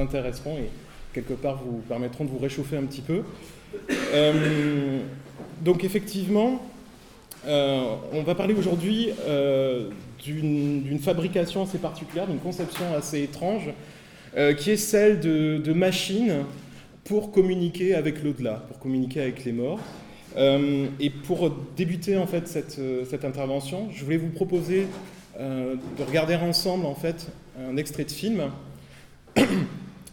intéresseront et quelque part vous permettront de vous réchauffer un petit peu. Euh, donc effectivement, euh, on va parler aujourd'hui euh, d'une fabrication assez particulière, d'une conception assez étrange, qui est celle de, machines pour communiquer avec l'au-delà, pour communiquer avec les morts. et pour débuter en fait cette, cette, intervention, je voulais vous proposer de regarder ensemble en fait un extrait de film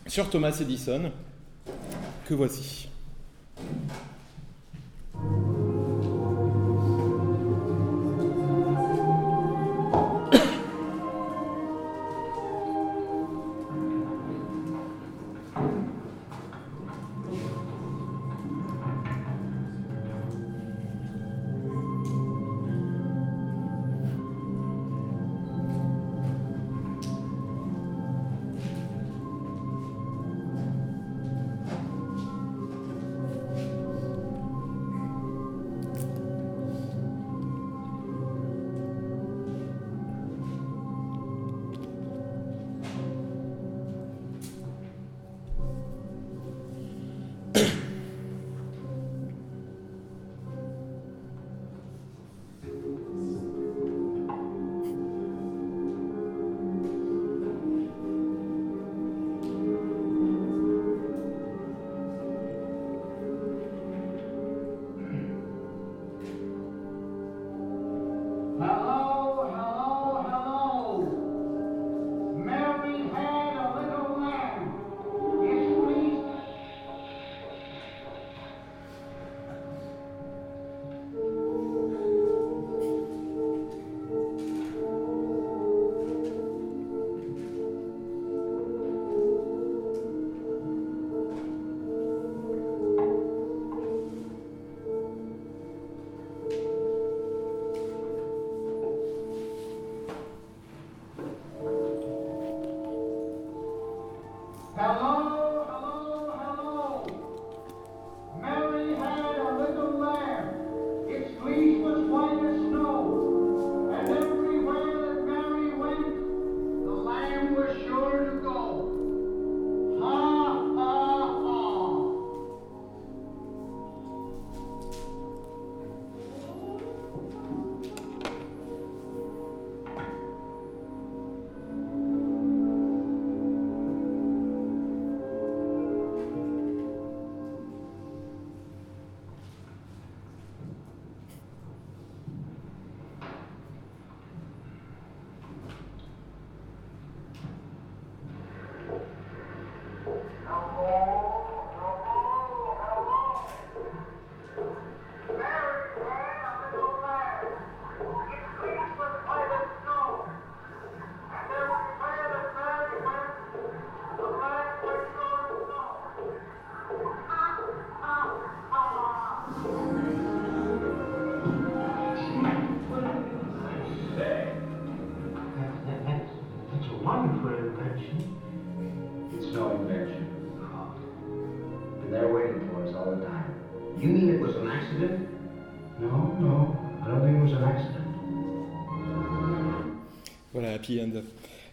sur Thomas Edison, que voici?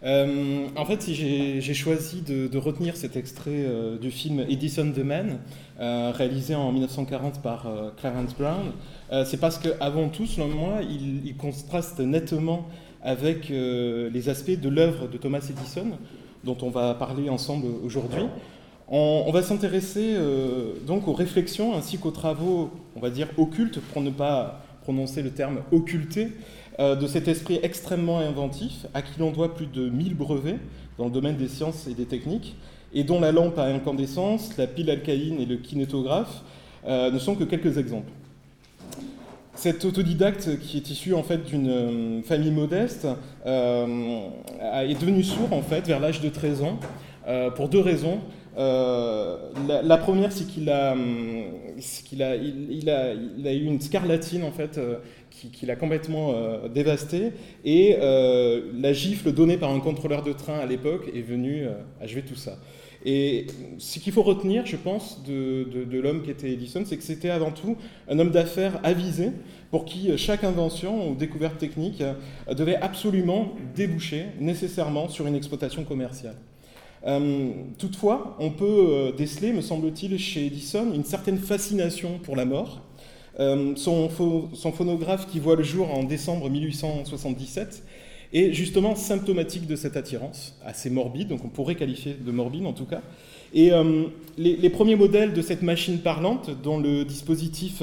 Euh, en fait, j'ai choisi de, retenir cet extrait euh, du film Edison the Man, euh, réalisé en 1940 par Clarence Brown. C'est parce qu'avant tout, selon moi, il, contraste nettement avec les aspects de l'œuvre de Thomas Edison, dont on va parler ensemble aujourd'hui. On, on va s'intéresser donc aux réflexions ainsi qu'aux travaux, on va dire occultes, pour ne pas prononcer le terme occulté, euh, de cet esprit extrêmement inventif, à qui l'on doit plus de 1000 brevets dans le domaine des sciences et des techniques, et dont la lampe à incandescence, la pile alcaline et le kinétographe euh, ne sont que quelques exemples. Cet autodidacte, qui est issu en fait d'une euh, famille modeste, est devenu sourd en fait vers l'âge de 13 ans pour deux raisons. la, première, c'est qu'il il a, eu une scarlatine en fait qui, l'a complètement euh, dévasté. Et euh, la gifle donnée par un contrôleur de train à l'époque est venue euh, achever tout ça. Et ce qu'il faut retenir, je pense, de, de, l'homme qui était Edison, c'est que c'était avant tout un homme d'affaires avisé pour qui chaque invention ou découverte technique devait absolument déboucher nécessairement sur une exploitation commerciale. toutefois, on peut déceler, me semble-t-il, chez Edison une certaine fascination pour la mort. Son, son, phonographe qui voit le jour en décembre 1877 est justement symptomatique de cette attirance, assez morbide, donc on pourrait qualifier de morbide en tout cas. Et euh, les, premiers modèles de cette machine parlante, dont le dispositif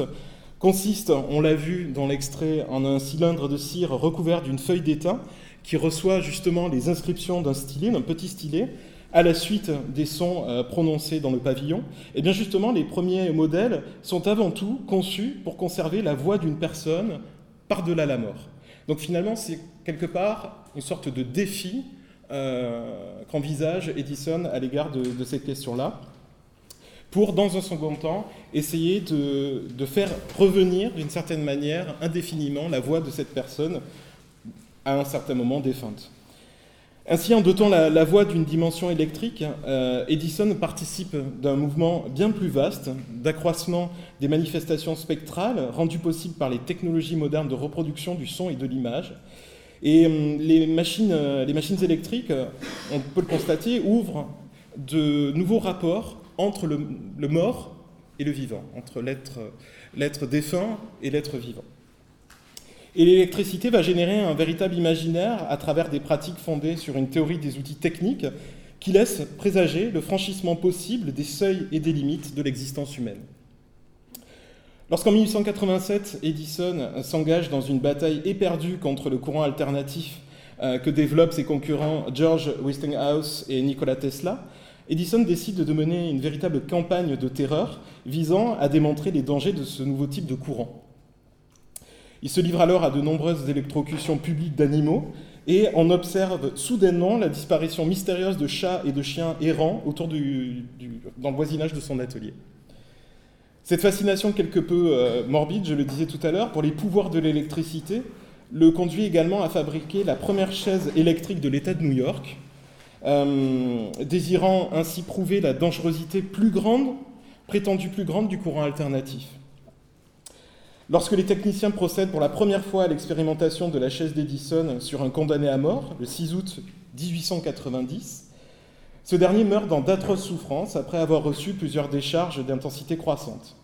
consiste, on l'a vu dans l'extrait, en un cylindre de cire recouvert d'une feuille d'étain qui reçoit justement les inscriptions d'un stylet, d'un petit stylet, à la suite des sons euh, prononcés dans le pavillon, et eh bien justement les premiers modèles sont avant tout conçus pour conserver la voix d'une personne par-delà la mort. Donc finalement, c'est quelque part une sorte de défi euh, qu'envisage Edison à l'égard de, cette question-là, pour, dans un second temps, essayer de, de faire revenir d'une certaine manière indéfiniment la voix de cette personne à un certain moment défunte. Ainsi, en dotant la, voix d'une dimension électrique, euh, Edison participe d'un mouvement bien plus vaste d'accroissement des manifestations spectrales rendues possibles par les technologies modernes de reproduction du son et de l'image. Et euh, les, machines, euh, les machines électriques, on peut le constater, ouvrent de nouveaux rapports entre le mort et le vivant, entre l'être défunt et l'être vivant. Et l'électricité va générer un véritable imaginaire à travers des pratiques fondées sur une théorie des outils techniques qui laisse présager le franchissement possible des seuils et des limites de l'existence humaine. Lorsqu'en 1887, Edison s'engage dans une bataille éperdue contre le courant alternatif euh, que développent ses concurrents George Westinghouse et Nikola Tesla, Edison décide de mener une véritable campagne de terreur visant à démontrer les dangers de ce nouveau type de courant. Il se livre alors à de nombreuses électrocutions publiques d'animaux et on observe soudainement la disparition mystérieuse de chats et de chiens errants autour dans le voisinage de son atelier. Cette fascination quelque peu euh, morbide, je le disais tout à l'heure, pour les pouvoirs de l'électricité, le conduit également à fabriquer la première chaise électrique de l'État de New York, euh, désirant ainsi prouver la dangerosité plus grande, prétendue plus grande du courant alternatif. Lorsque les techniciens procèdent pour la première fois à l'expérimentation de la chaise d'Edison sur un condamné à mort, le 6 août 1890, ce dernier meurt dans d'atroces souffrances après avoir reçu plusieurs décharges d'intensité croissante.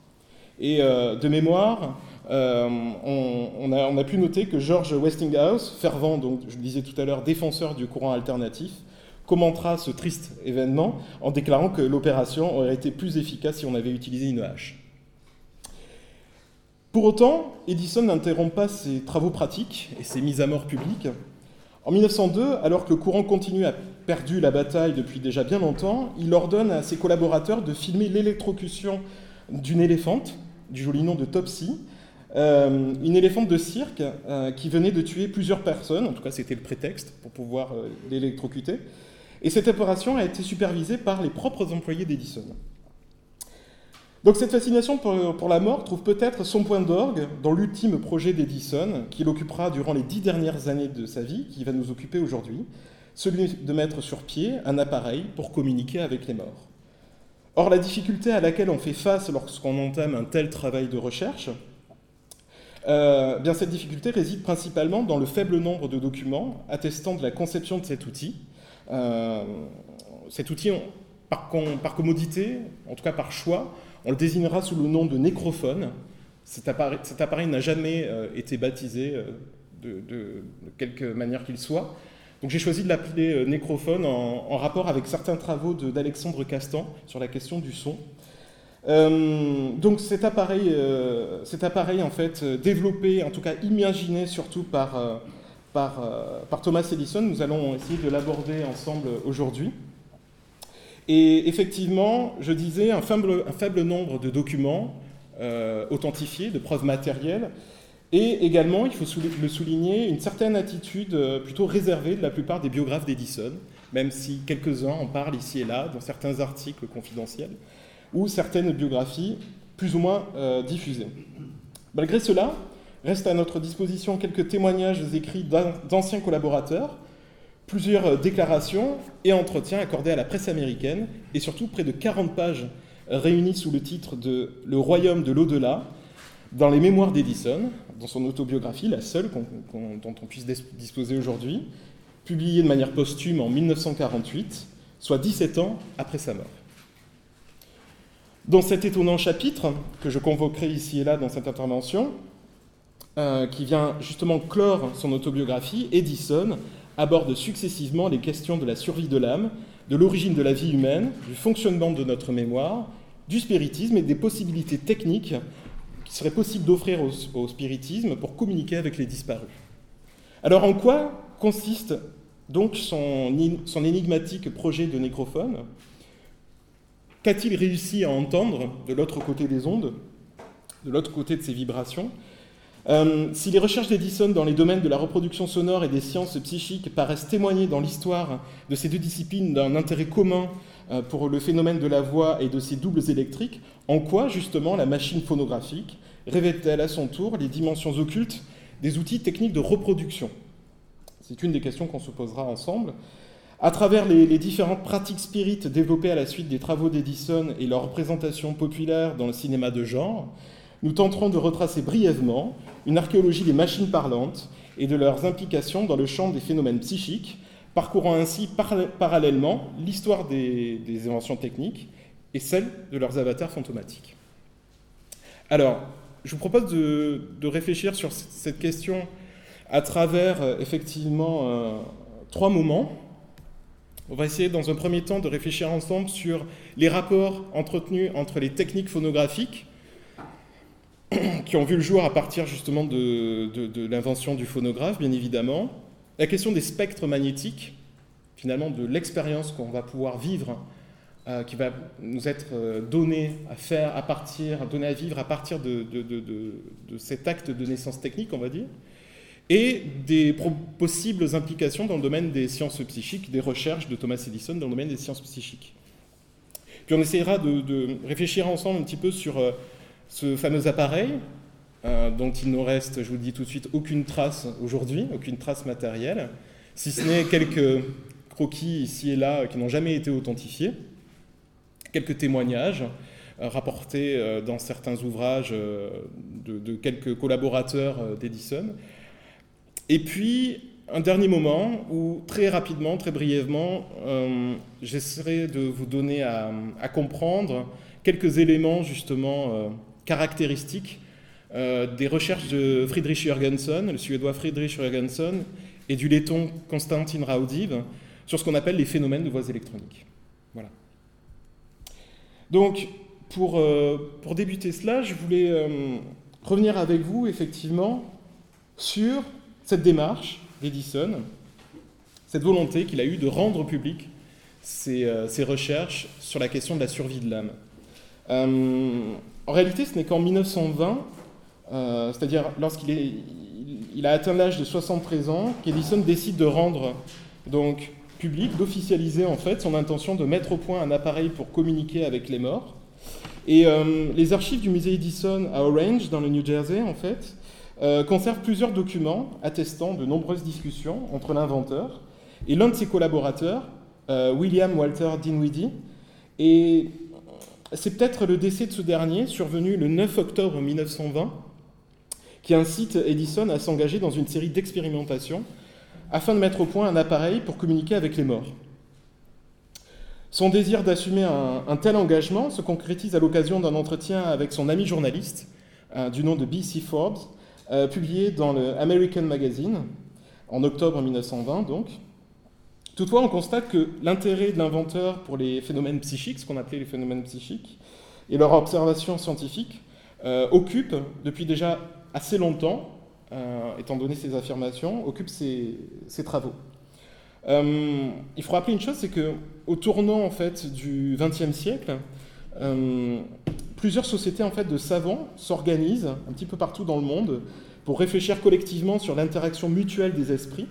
Et euh, de mémoire, euh, on, a, pu noter que George Westinghouse, fervent, donc je le disais tout à l'heure, défenseur du courant alternatif, commentera ce triste événement en déclarant que l'opération aurait été plus efficace si on avait utilisé une hache. Pour autant, Edison n'interrompt pas ses travaux pratiques et ses mises à mort publiques. En 1902, alors que le courant continu a perdu la bataille depuis déjà bien longtemps, il ordonne à ses collaborateurs de filmer l'électrocution d'une éléphante, du joli nom de Topsy, euh, une éléphante de cirque euh, qui venait de tuer plusieurs personnes, en tout cas c'était le prétexte pour pouvoir euh, l'électrocuter. Et cette opération a été supervisée par les propres employés d'Edison. Donc cette fascination pour, la mort trouve peut-être son point d'orgue dans l'ultime projet d'Edison, qu'il occupera durant les dix dernières années de sa vie, qui va nous occuper aujourd'hui, celui de mettre sur pied un appareil pour communiquer avec les morts. Or, la difficulté à laquelle on fait face lorsqu'on entame un tel travail de recherche, euh, bien cette difficulté réside principalement dans le faible nombre de documents attestant de la conception de cet outil. Euh, cet outil, par, commodité, en tout cas par choix, on le désignera sous le nom de nécrophone. Cet appareil, n'a jamais euh, été baptisé euh, de, quelque manière qu'il soit. Donc j'ai choisi de l'appeler euh, nécrophone en, rapport avec certains travaux d'Alexandre Castan sur la question du son. donc cet appareil, cet appareil en fait développé, en tout cas imaginé surtout par, par Thomas Edison, nous allons essayer de l'aborder ensemble aujourd'hui. Et effectivement, je disais, un faible, nombre de documents euh, authentifiés, de preuves matérielles, et également, il faut le souligner, une certaine attitude euh, plutôt réservée de la plupart des biographes d'Edison, même si quelques-uns en parlent ici et là, dans certains articles confidentiels, ou certaines biographies plus ou moins euh, diffusées. Malgré cela, restent à notre disposition quelques témoignages écrits d'anciens collaborateurs, plusieurs déclarations et entretiens accordés à la presse américaine, et surtout près de 40 pages réunies sous le titre de Le royaume de l'au-delà, dans les mémoires d'Edison, dans son autobiographie, la seule dont on puisse disposer aujourd'hui, publiée de manière posthume en 1948, soit 17 ans après sa mort. Dans cet étonnant chapitre, que je convoquerai ici et là dans cette intervention, euh, qui vient justement clore son autobiographie, Edison aborde successivement les questions de la survie de l'âme, de l'origine de la vie humaine, du fonctionnement de notre mémoire, du spiritisme et des possibilités techniques qui seraient possibles d'offrir au, spiritisme pour communiquer avec les disparus. Alors en quoi consiste donc son, son énigmatique projet de nécrophone? Qu'a-t-il réussi à entendre de l'autre côté des ondes, de l'autre côté de ces vibrations? Euh, si les recherches d'Edison dans les domaines de la reproduction sonore et des sciences psychiques paraissent témoigner dans l'histoire de ces deux disciplines d'un intérêt commun euh, pour le phénomène de la voix et de ses doubles électriques, en quoi justement la machine phonographique révèle-t-elle à son tour les dimensions occultes des outils techniques de reproduction? C'est une des questions qu'on se posera ensemble. À travers les, les, différentes pratiques spirites développées à la suite des travaux d'Edison et leur représentation populaire dans le cinéma de genre, nous tenterons de retracer brièvement une archéologie des machines parlantes et de leurs implications dans le champ des phénomènes psychiques, parcourant ainsi parallèlement l'histoire des, inventions techniques et celle de leurs avatars fantomatiques. Alors, je vous propose de, réfléchir sur cette question à travers euh, effectivement euh, trois moments. On va essayer dans un premier temps de réfléchir ensemble sur les rapports entretenus entre les techniques phonographiques qui ont vu le jour à partir justement de, l'invention du phonographe, bien évidemment. La question des spectres magnétiques, finalement de l'expérience qu'on va pouvoir vivre, euh, qui va nous être euh, donnée à faire à partir, donnée à vivre à partir de, cet acte de naissance technique, on va dire, et des possibles implications dans le domaine des sciences psychiques, des recherches de Thomas Edison dans le domaine des sciences psychiques. Puis on essaiera de, réfléchir ensemble un petit peu sur euh, ce fameux appareil, euh, dont il ne reste, je vous le dis tout de suite, aucune trace aujourd'hui, aucune trace matérielle, si ce n'est quelques croquis ici et là qui n'ont jamais été authentifiés, quelques témoignages euh, rapportés euh, dans certains ouvrages de, quelques collaborateurs d'Edison. Et puis, un dernier moment où, très rapidement, très brièvement, j'essaierai de vous donner à, comprendre quelques éléments justement caractéristiques euh, des recherches de Friedrich Jürgensen, le suédois Friedrich Jürgensen, et du letton Konstantin Raudiv sur ce qu'on appelle les phénomènes de voix électroniques. Voilà. Donc, pour, euh, pour débuter cela, je voulais euh, revenir avec vous, effectivement, sur cette démarche d'Edison, cette volonté qu'il a eue de rendre public ses, ses, recherches sur la question de la survie de l'âme. En réalité, ce n'est qu'en 1920, euh, c'est-à-dire lorsqu'il il, a atteint l'âge de 73 ans, qu'Edison décide de rendre donc public, d'officialiser en fait son intention de mettre au point un appareil pour communiquer avec les morts. Et euh, les archives du musée Edison à Orange, dans le New Jersey, en fait, euh, conservent plusieurs documents attestant de nombreuses discussions entre l'inventeur et l'un de ses collaborateurs, William Walter Dinwiddie. Et c'est peut-être le décès de ce dernier, survenu le 9 octobre 1920, qui incite Edison à s'engager dans une série d'expérimentations afin de mettre au point un appareil pour communiquer avec les morts. Son désir d'assumer un, tel engagement se concrétise à l'occasion d'un entretien avec son ami journaliste euh, du nom de B.C. Forbes, euh, publié dans le American Magazine en octobre 1920 donc. Toutefois, on constate que l'intérêt de l'inventeur pour les phénomènes psychiques, ce qu'on appelait les phénomènes psychiques, et leur observation scientifique, euh, occupe depuis déjà assez longtemps, euh, étant donné ces affirmations, occupe ses, travaux. Euh, il faut rappeler une chose, c'est que au tournant en fait du XXe siècle, plusieurs sociétés en fait de savants s'organisent un petit peu partout dans le monde pour réfléchir collectivement sur l'interaction mutuelle des esprits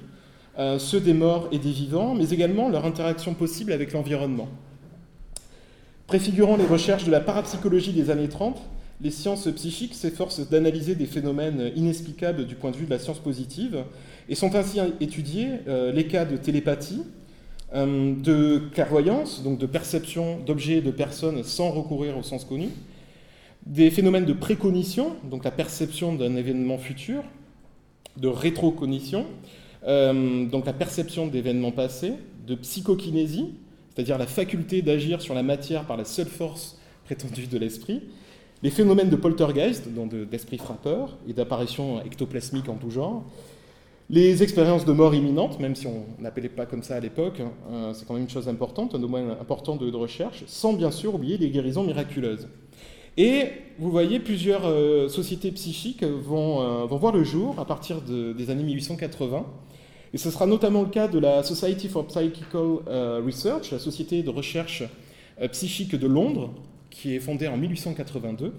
euh, ceux des morts et des vivants, mais également leur interaction possible avec l'environnement. Préfigurant les recherches de la parapsychologie des années 30, les sciences psychiques s'efforcent d'analyser des phénomènes inexplicables du point de vue de la science positive et sont ainsi étudiés euh, les cas de télépathie, euh, de clairvoyance, donc de perception d'objets et de personnes sans recourir au sens connu, des phénomènes de précognition, donc la perception d'un événement futur, de rétrocognition, euh, donc la perception d'événements passés, de psychokinésie, c'est-à-dire la faculté d'agir sur la matière par la seule force prétendue de l'esprit, les phénomènes de poltergeist, d'esprit frappeur et d'apparition ectoplasmique en tout genre, les expériences de mort imminente, même si on n'appelait pas comme ça à l'époque, hein, euh, c'est quand même une chose importante, un domaine important de, recherche, sans bien sûr oublier les guérisons miraculeuses. Et vous voyez, plusieurs euh, sociétés psychiques vont, voir le jour à partir des années 1880. Et ce sera notamment le cas de la Society for Psychical Research, la société de recherche psychique de Londres, qui est fondée en 1882,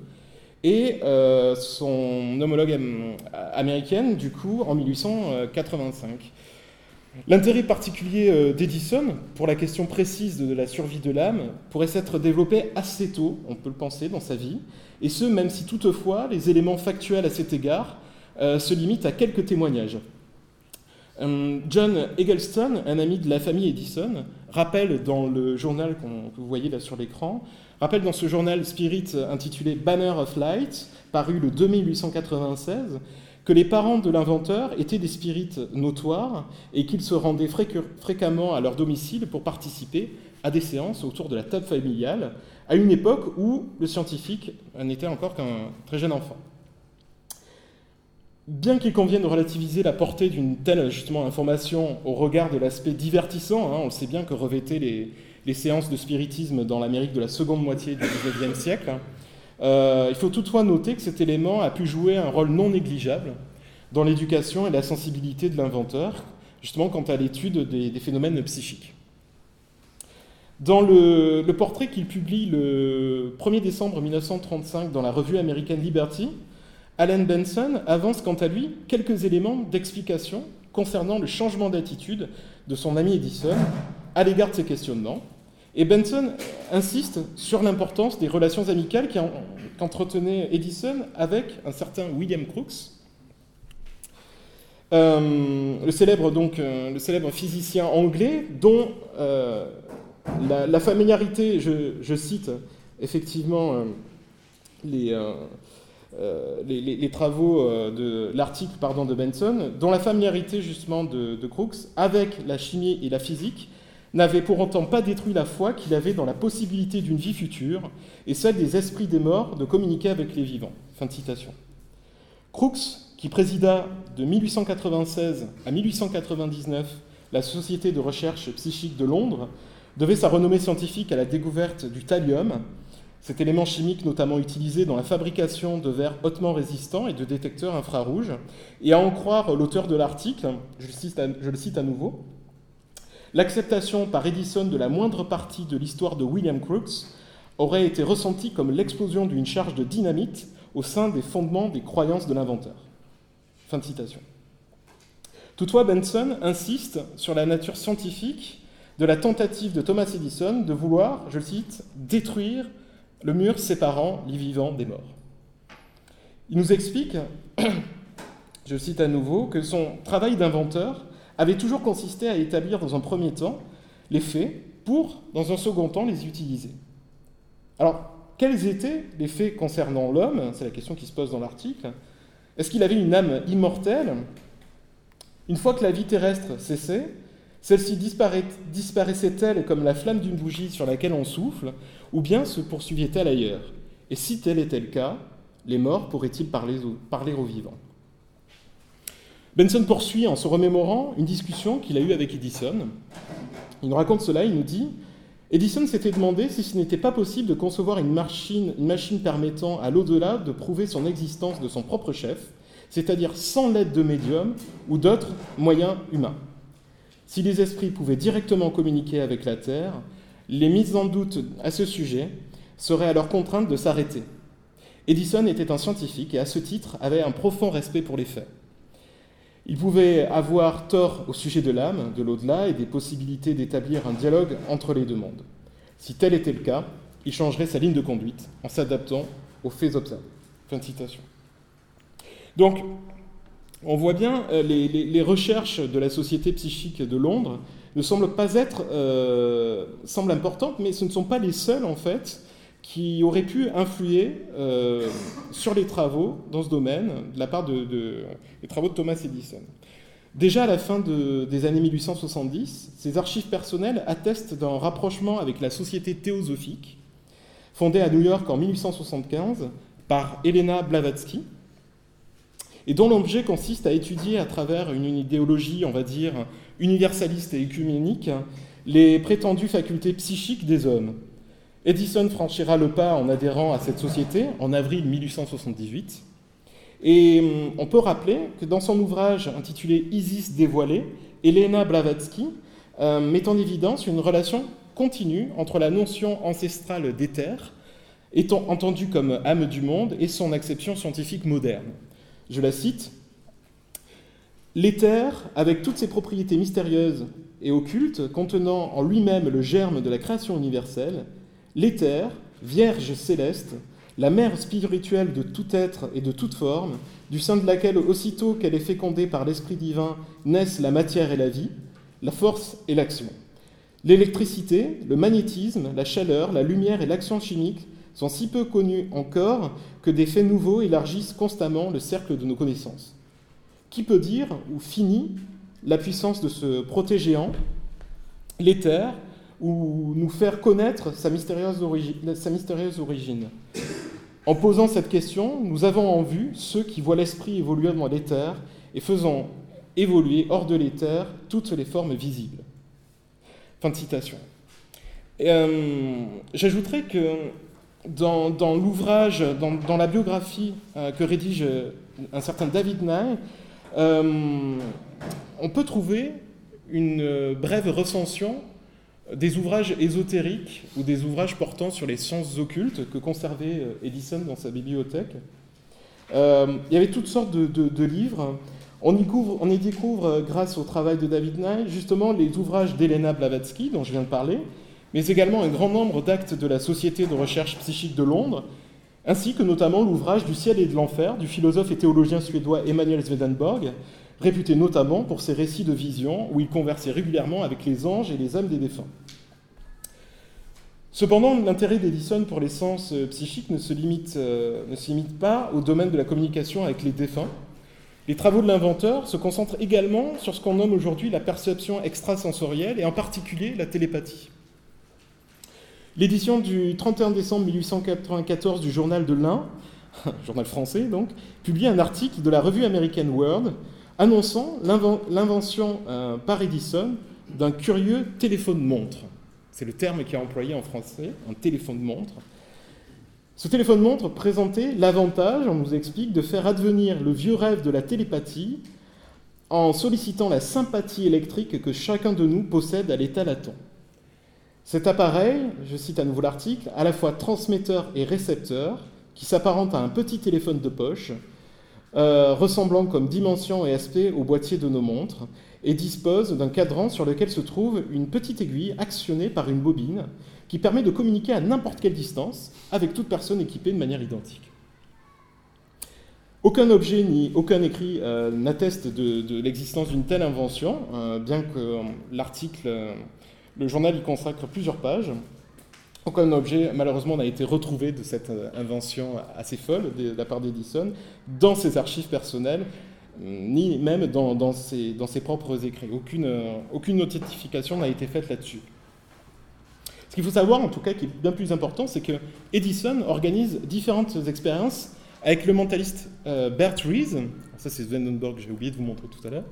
et euh, son homologue américaine, du coup, en 1885. L'intérêt particulier euh, d'Edison pour la question précise de la survie de l'âme pourrait s'être développé assez tôt, on peut le penser, dans sa vie, et ce, même si toutefois les éléments factuels à cet égard euh, se limitent à quelques témoignages. John Eggleston, un ami de la famille Edison, rappelle dans le journal que vous voyez là sur l'écran Rappelle dans ce journal Spirit intitulé Banner of Light, paru le 2 mai 1896, que les parents de l'inventeur étaient des spirites notoires et qu'ils se rendaient fréquemment à leur domicile pour participer à des séances autour de la table familiale, à une époque où le scientifique n'était encore qu'un très jeune enfant. Bien qu'il convienne de relativiser la portée d'une telle justement information au regard de l'aspect divertissant, hein, on sait bien que revêtaient les, séances de spiritisme dans l'Amérique de la seconde moitié du XIXe siècle. Euh, il faut toutefois noter que cet élément a pu jouer un rôle non négligeable dans l'éducation et la sensibilité de l'inventeur, justement quant à l'étude des, phénomènes psychiques. Dans le, le portrait qu'il publie le 1er décembre 1935 dans la revue américaine Liberty, Alan Benson avance quant à lui quelques éléments d'explication concernant le changement d'attitude de son ami Edison à l'égard de ces questionnements, et Benson insiste sur l'importance des relations amicales qu'entretenait Edison avec un certain William Crookes, euh, le, célèbre, donc, euh, le célèbre physicien anglais dont euh, la, familiarité, je, cite effectivement les, les, travaux de l'article pardon, de Benson, dont la familiarité justement de, Crookes avec la chimie et la physique n'avait pour autant pas détruit la foi qu'il avait dans la possibilité d'une vie future et celle des esprits des morts de communiquer avec les vivants. Fin citation. Crookes, qui présida de 1896 à 1899 la Société de recherche psychique de Londres, devait sa renommée scientifique à la découverte du thallium, cet élément chimique notamment utilisé dans la fabrication de verres hautement résistants et de détecteurs infrarouges, et à en croire l'auteur de l'article, je, le cite à nouveau, L'acceptation par Edison de la moindre partie de l'histoire de William Crookes aurait été ressentie comme l'explosion d'une charge de dynamite au sein des fondements des croyances de l'inventeur. Fin de citation. Toutefois, Benson insiste sur la nature scientifique de la tentative de Thomas Edison de vouloir, je cite, détruire le mur séparant les vivants des morts. Il nous explique, je cite à nouveau, que son travail d'inventeur avait toujours consisté à établir dans un premier temps les faits pour, dans un second temps, les utiliser. Alors, quels étaient les faits concernant l'homme? C'est la question qui se pose dans l'article. Est-ce qu'il avait une âme immortelle? Une fois que la vie terrestre cessait, celle-ci disparaissait-elle comme la flamme d'une bougie sur laquelle on souffle, ou bien se poursuivait-elle ailleurs? Et si tel était le cas, les morts pourraient-ils parler aux vivants? Benson poursuit en se remémorant une discussion qu'il a eue avec Edison. Il nous raconte cela, il nous dit Edison s'était demandé si ce n'était pas possible de concevoir une machine, une machine permettant à l'au-delà de prouver son existence de son propre chef, c'est-à-dire sans l'aide de médiums ou d'autres moyens humains. Si les esprits pouvaient directement communiquer avec la Terre, les mises en doute à ce sujet seraient alors contraintes de s'arrêter. Edison était un scientifique et à ce titre avait un profond respect pour les faits. Il pouvait avoir tort au sujet de l'âme, de l'au-delà et des possibilités d'établir un dialogue entre les deux mondes. Si tel était le cas, il changerait sa ligne de conduite en s'adaptant aux faits observés. Fin de citation. Donc, on voit bien, euh, les, les, recherches de la Société psychique de Londres ne semblent pas être, euh, importantes, mais ce ne sont pas les seules en fait qui aurait pu influer euh, sur les travaux dans ce domaine de la part de, travaux de Thomas Edison. Déjà à la fin des années 1870, ses archives personnelles attestent d'un rapprochement avec la Société théosophique, fondée à New York en 1875 par Elena Blavatsky, et dont l'objet consiste à étudier à travers une idéologie, on va dire, universaliste et écuménique, les prétendues facultés psychiques des hommes. Edison franchira le pas en adhérant à cette société en avril 1878. Et hum, on peut rappeler que dans son ouvrage intitulé Isis dévoilée, Elena Blavatsky euh, met en évidence une relation continue entre la notion ancestrale d'éther, étant entendue comme âme du monde, et son acception scientifique moderne. Je la cite L'éther, avec toutes ses propriétés mystérieuses et occultes, contenant en lui-même le germe de la création universelle, l'éther, vierge céleste, la mère spirituelle de tout être et de toute forme, du sein de laquelle, aussitôt qu'elle est fécondée par l'Esprit divin, naissent la matière et la vie, la force et l'action. L'électricité, le magnétisme, la chaleur, la lumière et l'action chimique sont si peu connus encore que des faits nouveaux élargissent constamment le cercle de nos connaissances. Qui peut dire où finit la puissance de ce protégéant, l'éther, ou nous faire connaître sa mystérieuse, origine, En posant cette question, nous avons en vue ceux qui voient l'esprit évoluer dans l'éther et faisant évoluer hors de l'éther toutes les formes visibles. Fin de citation. Euh, J'ajouterais que dans, l'ouvrage, dans, la biographie euh, que rédige euh, un certain David Nye, euh, on peut trouver une brève recension des ouvrages ésotériques ou des ouvrages portant sur les sciences occultes que conservait Edison dans sa bibliothèque. il y avait toutes sortes de, livres. On y, découvre, grâce au travail de David Nye, justement les ouvrages d'Elena Blavatsky, dont je viens de parler, mais également un grand nombre d'actes de la Société de recherche psychique de Londres, ainsi que notamment l'ouvrage Du ciel et de l'enfer du philosophe et théologien suédois Emanuel Swedenborg, réputé notamment pour ses récits de visions où il conversait régulièrement avec les anges et les âmes des défunts. Cependant, l'intérêt d'Edison pour les sens euh, psychiques euh, ne se limite pas au domaine de la communication avec les défunts. Les travaux de l'inventeur se concentrent également sur ce qu'on nomme aujourd'hui la perception extrasensorielle et en particulier la télépathie. L'édition du 31 décembre 1894 du journal de l'Ain, journal français donc, publie un article de la revue American World annonçant l'invention euh, par Edison d'un curieux téléphone-montre. C'est le terme qui est employé en français, un téléphone-montre. Ce téléphone-montre présentait l'avantage, on nous explique, de faire advenir le vieux rêve de la télépathie en sollicitant la sympathie électrique que chacun de nous possède à l'état latent. Cet appareil, je cite à nouveau l'article, à la fois transmetteur et récepteur, qui s'apparente à un petit téléphone de poche, euh, ressemblant comme dimension et aspect au boîtier de nos montres, et dispose d'un cadran sur lequel se trouve une petite aiguille actionnée par une bobine qui permet de communiquer à n'importe quelle distance avec toute personne équipée de manière identique. Aucun objet ni aucun écrit euh, n'atteste de, l'existence d'une telle invention, euh, bien que l'article le journal y consacre plusieurs pages. Aucun objet, malheureusement, n'a été retrouvé de cette euh, invention assez folle de la part d'Edison dans ses archives personnelles, ni même dans, ses, propres écrits. Aucune, euh, notification n'a été faite là-dessus. Ce qu'il faut savoir, en tout cas, qui est bien plus important, c'est que Edison organise différentes expériences avec le mentaliste euh, Bert Rees. Ça, c'est Swedenborg, j'ai oublié de vous montrer tout à l'heure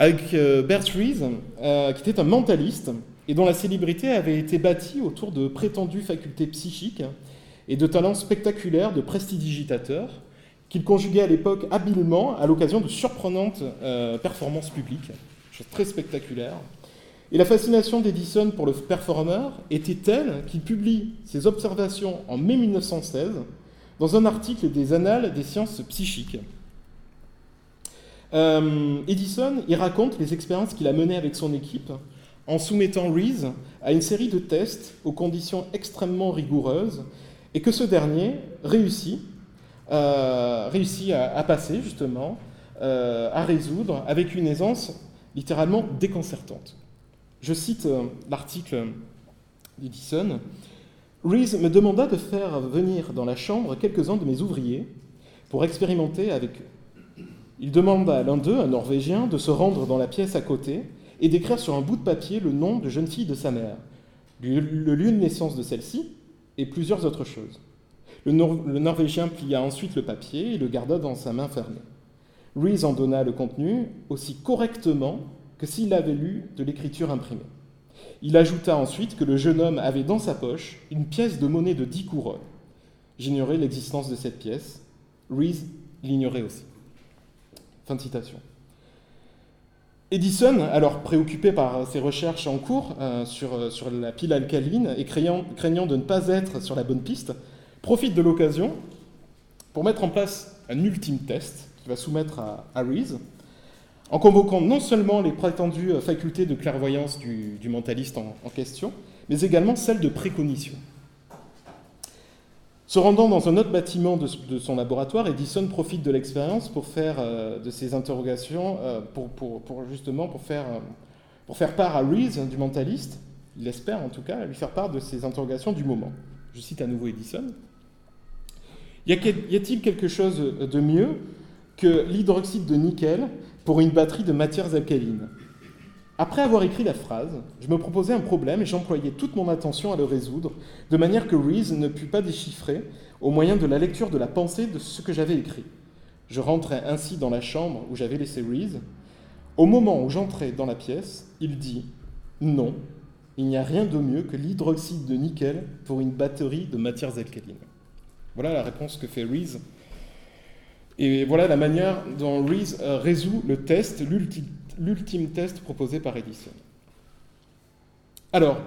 avec euh, Bert Rees, euh, qui était un mentaliste et dont la célébrité avait été bâtie autour de prétendues facultés psychiques et de talents spectaculaires de prestidigitateurs qu'il conjuguait à l'époque habilement à l'occasion de surprenantes euh, performances publiques, chose très spectaculaire. Et la fascination d'Edison pour le performeur était telle qu'il publie ses observations en mai 1916 dans un article des Annales des sciences psychiques. Euh, Edison, il raconte les expériences qu'il a menées avec son équipe en soumettant Rees à une série de tests aux conditions extrêmement rigoureuses et que ce dernier réussit, euh, réussit à, passer justement, euh, à résoudre avec une aisance littéralement déconcertante. Je cite l'article d'Edison. Rees me demanda de faire venir dans la chambre quelques-uns de mes ouvriers pour expérimenter avec Il demande à l'un d'eux, un Norvégien, de se rendre dans la pièce à côté et d'écrire sur un bout de papier le nom de jeune fille de sa mère, le lieu de naissance de celle-ci et plusieurs autres choses. Le, Norvégien plia ensuite le papier et le garda dans sa main fermée. Reese en donna le contenu aussi correctement que s'il avait lu de l'écriture imprimée. Il ajouta ensuite que le jeune homme avait dans sa poche une pièce de monnaie de 10 couronnes. J'ignorais l'existence de cette pièce. Reese l'ignorait aussi. Fin de citation. Edison, alors préoccupé par ses recherches en cours euh, sur, euh, sur, la pile alcaline et craignant, de ne pas être sur la bonne piste, profite de l'occasion pour mettre en place un ultime test qu'il va soumettre à, Reese, en convoquant non seulement les prétendues facultés de clairvoyance du, mentaliste en, question, mais également celles de précognition. Se rendant dans un autre bâtiment de, son laboratoire, Edison profite de l'expérience pour faire euh, de ses interrogations, euh, pour, justement pour faire, euh, pour faire part à Reese, du mentaliste, il espère en tout cas, lui faire part de ses interrogations du moment. Je cite à nouveau Edison. Y a-t-il quelque chose de mieux que l'hydroxyde de nickel pour une batterie de matières alcalines? Après avoir écrit la phrase, je me proposais un problème et j'employais toute mon attention à le résoudre, de manière que Reese ne put pas déchiffrer, au moyen de la lecture de la pensée, de ce que j'avais écrit. Je rentrais ainsi dans la chambre où j'avais laissé Reese. Au moment où j'entrais dans la pièce, il dit Non, il n'y a rien de mieux que l'hydroxyde de nickel pour une batterie de matières alcalines. Voilà la réponse que fait Reese et voilà la manière dont Reese euh, résout le test, l'ultime test proposé par Edison. Alors,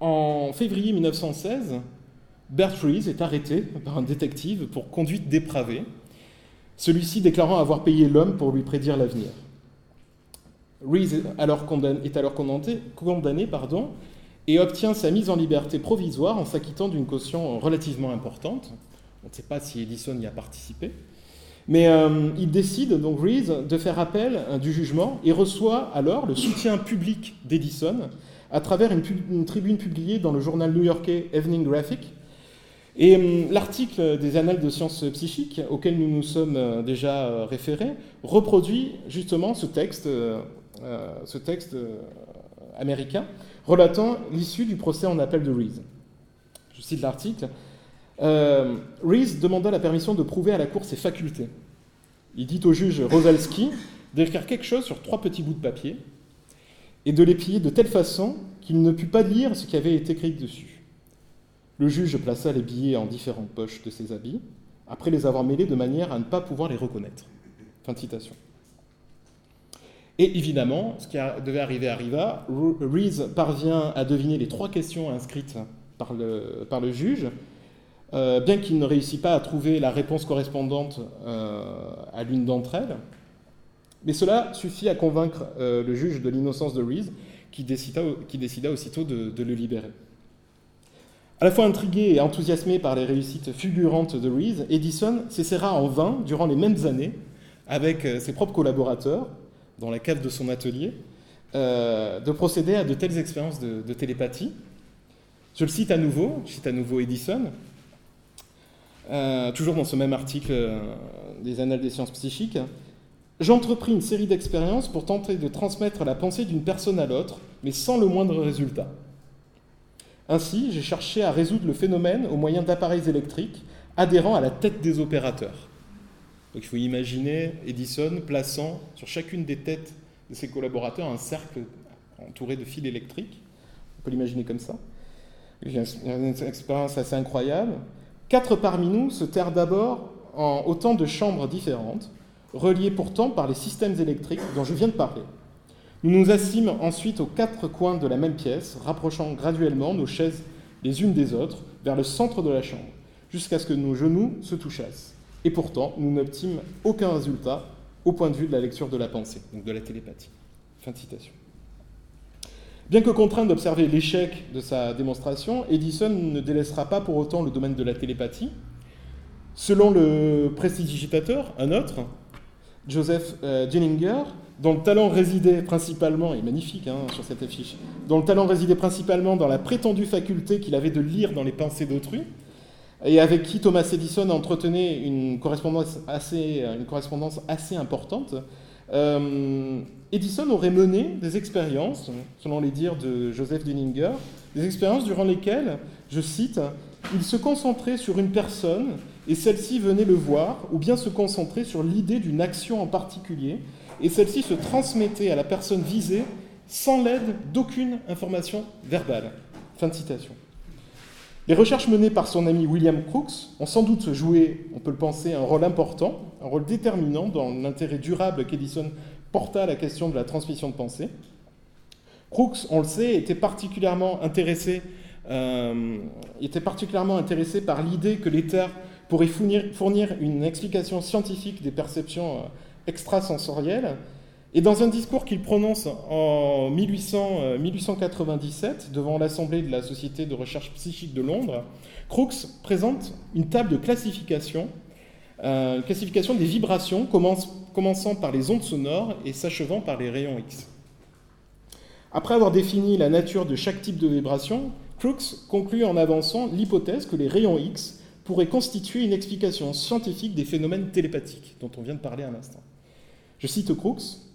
en février 1916, Bert Reese est arrêté par un détective pour conduite dépravée, celui-ci déclarant avoir payé l'homme pour lui prédire l'avenir. Reese est alors condamné, et obtient sa mise en liberté provisoire en s'acquittant d'une caution relativement importante. On ne sait pas si Edison y a participé. Mais euh, il décide, donc Reese, de faire appel euh, du jugement et reçoit alors le soutien public d'Edison à travers une, tribune publiée dans le journal new-yorkais Evening Graphic. Et euh, l'article des Annales de sciences psychiques, auquel nous nous sommes déjà référés, reproduit justement ce texte, ce texte américain relatant l'issue du procès en appel de Reese. Je cite l'article. Euh, Reese demanda la permission de prouver à la Cour ses facultés. Il dit au juge Rosalski d'écrire quelque chose sur trois petits bouts de papier et de les plier de telle façon qu'il ne put pas lire ce qui avait été écrit dessus. Le juge plaça les billets en différentes poches de ses habits, après les avoir mêlés de manière à ne pas pouvoir les reconnaître. Fin de citation. Et évidemment, ce qui devait arriver arriva. Reese parvient à deviner les trois questions inscrites par le, par le juge, euh, bien qu'il ne réussit pas à trouver la réponse correspondante euh, à l'une d'entre elles. Mais cela suffit à convaincre euh, le juge de l'innocence de Reese, qui décida, qui décida aussitôt de, le libérer. À la fois intrigué et enthousiasmé par les réussites fulgurantes de Reese, Edison s'essaiera en vain, durant les mêmes années, avec ses propres collaborateurs, dans la cave de son atelier, de procéder à de telles expériences de, de, télépathie. Je le cite à nouveau, je cite à nouveau Edison, euh, toujours dans ce même article euh, des Annales des sciences psychiques, j'entrepris une série d'expériences pour tenter de transmettre la pensée d'une personne à l'autre, mais sans le moindre résultat. Ainsi, j'ai cherché à résoudre le phénomène au moyen d'appareils électriques adhérents à la tête des opérateurs. Donc il faut imaginer Edison plaçant sur chacune des têtes de ses collaborateurs un cercle entouré de fils électriques. On peut l'imaginer comme ça. J'ai une expérience assez incroyable. Quatre parmi nous se terrent d'abord en autant de chambres différentes, reliées pourtant par les systèmes électriques dont je viens de parler. Nous nous assîmes ensuite aux quatre coins de la même pièce, rapprochant graduellement nos chaises les unes des autres vers le centre de la chambre, jusqu'à ce que nos genoux se touchassent. Et pourtant, nous n'obtîmes aucun résultat au point de vue de la lecture de la pensée, donc de la télépathie. Fin de citation. Bien que contraint d'observer l'échec de sa démonstration, Edison ne délaissera pas pour autant le domaine de la télépathie. Selon le prestidigitateur, un autre, Joseph euh, Jenninger, dont le talent résidait principalement, et magnifique hein, sur cette affiche, dont le talent résidait principalement dans la prétendue faculté qu'il avait de lire dans les pensées d'autrui, et avec qui Thomas Edison entretenait une correspondance assez, une correspondance assez importante, euh, Edison aurait mené des expériences, selon les dires de Joseph Dunninger, des expériences durant lesquelles, je cite, il se concentrait sur une personne et celle-ci venait le voir, ou bien se concentrait sur l'idée d'une action en particulier, et celle-ci se transmettait à la personne visée sans l'aide d'aucune information verbale. Fin de citation. Les recherches menées par son ami William Crookes ont sans doute joué, on peut le penser, un rôle important, un rôle déterminant dans l'intérêt durable qu'Edison porta la question de la transmission de pensée. Crookes, on le sait, était particulièrement intéressé, euh, par l'idée que l'Éther pourrait fournir, une explication scientifique des perceptions euh, extrasensorielles et dans un discours qu'il prononce en 1800, 1897 euh, devant l'Assemblée de la Société de recherche psychique de Londres, Crookes présente une table de classification, euh, classification des vibrations commençant par les ondes sonores et s'achevant par les rayons X. Après avoir défini la nature de chaque type de vibration, Crookes conclut en avançant l'hypothèse que les rayons X pourraient constituer une explication scientifique des phénomènes télépathiques dont on vient de parler à l'instant. Je cite Crookes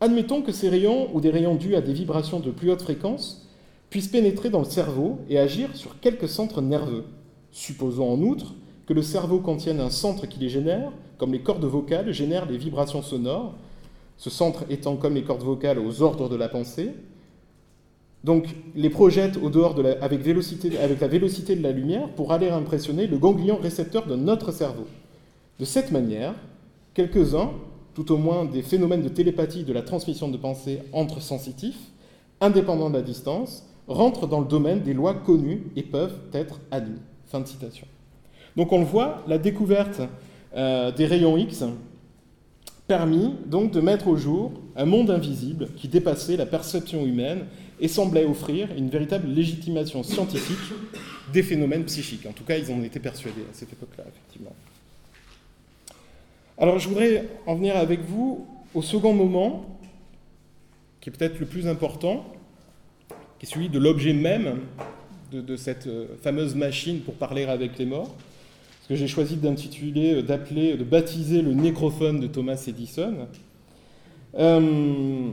Admettons que ces rayons, ou des rayons dus à des vibrations de plus haute fréquence, puissent pénétrer dans le cerveau et agir sur quelques centres nerveux. Supposons en outre que le cerveau contienne un centre qui les génère, comme les cordes vocales génèrent les vibrations sonores, ce centre étant comme les cordes vocales aux ordres de la pensée, donc les projette au dehors de avec, avec la vélocité de la lumière pour aller impressionner le ganglion récepteur de notre cerveau. De cette manière, quelques-uns tout au moins des phénomènes de télépathie de la transmission de pensée entre sensitifs, indépendants de la distance, rentrent dans le domaine des lois connues et peuvent être admis. Fin de citation. Donc on le voit, la découverte euh, des rayons X permis donc de mettre au jour un monde invisible qui dépassait la perception humaine et semblait offrir une véritable légitimation scientifique des phénomènes psychiques. En tout cas, ils en étaient persuadés à cette époque-là, effectivement. Alors je voudrais en venir avec vous au second moment, qui est peut-être le plus important, qui est celui de l'objet même de, cette euh, fameuse machine pour parler avec les morts, que j'ai choisi d'intituler, euh, d'appeler, de baptiser le nécrophone de Thomas Edison. Euh,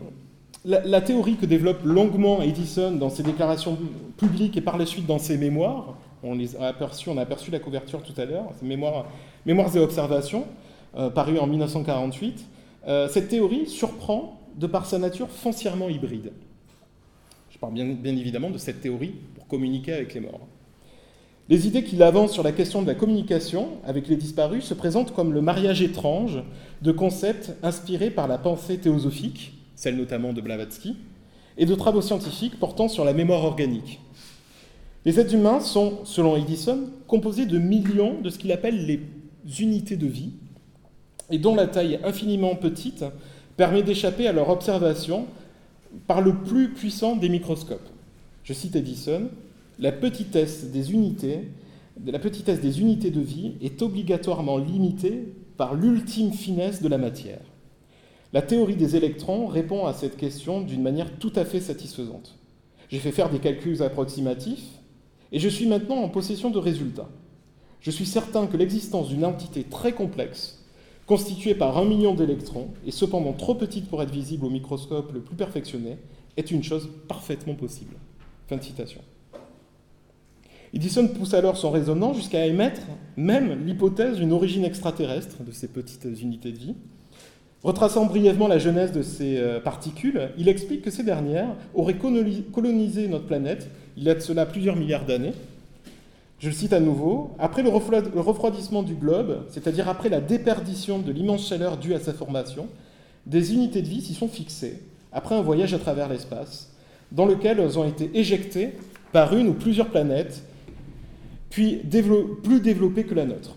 la, théorie que développe longuement Edison dans ses déclarations publiques et par la suite dans ses mémoires, on les a aperçus, on a aperçu la couverture tout à l'heure, mémoires, et observations, euh, paru en 1948, euh, cette théorie surprend de par sa nature foncièrement hybride. Je parle bien évidemment de cette théorie pour communiquer avec les morts. Les idées qu'il avance sur la question de la communication avec les disparus se présentent comme le mariage étrange de concepts inspirés par la pensée théosophique, celle notamment de Blavatsky, et de travaux scientifiques portant sur la mémoire organique. Les êtres humains sont, selon Edison, composés de millions de ce qu'il appelle les unités de vie, et dont la taille infiniment petite permet d'échapper à leur observation par le plus puissant des microscopes. Je cite Edison, la petitesse des unités, de vie est obligatoirement limitée par l'ultime finesse de la matière. La théorie des électrons répond à cette question d'une manière tout à fait satisfaisante. J'ai fait faire des calculs approximatifs et je suis maintenant en possession de résultats. Je suis certain que l'existence d'une entité très complexe constituée par un million d'électrons, et cependant trop petite pour être visible au microscope le plus perfectionné, est une chose parfaitement possible. Fin de citation. Edison pousse alors son raisonnement jusqu'à émettre même l'hypothèse d'une origine extraterrestre de ces petites unités de vie. Retraçant brièvement la genèse de ces euh, particules, il explique que ces dernières auraient colonisé notre planète il y a de cela plusieurs milliards d'années, je le cite à nouveau, après le refroidissement du globe, c'est-à-dire après la déperdition de l'immense chaleur due à sa formation, des unités de vie s'y sont fixées, après un voyage à travers l'espace, dans lequel elles ont été éjectées par une ou plusieurs planètes, puis plus développées que la nôtre.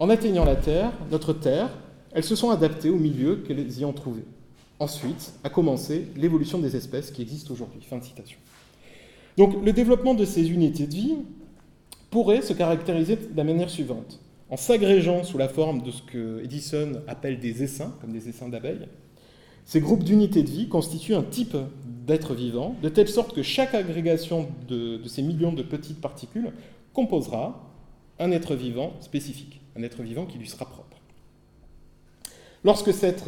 En atteignant la Terre, notre Terre, elles se sont adaptées au milieu qu'elles y ont trouvé. Ensuite a commencé l'évolution des espèces qui existent aujourd'hui. Fin de citation. Donc le développement de ces unités de vie pourrait se caractériser de la manière suivante. En s'agrégeant sous la forme de ce que Edison appelle des essaims, comme des essaims d'abeilles, ces groupes d'unités de vie constituent un type d'être vivant, de telle sorte que chaque agrégation de, ces millions de petites particules composera un être vivant spécifique, un être vivant qui lui sera propre. Lorsque cet,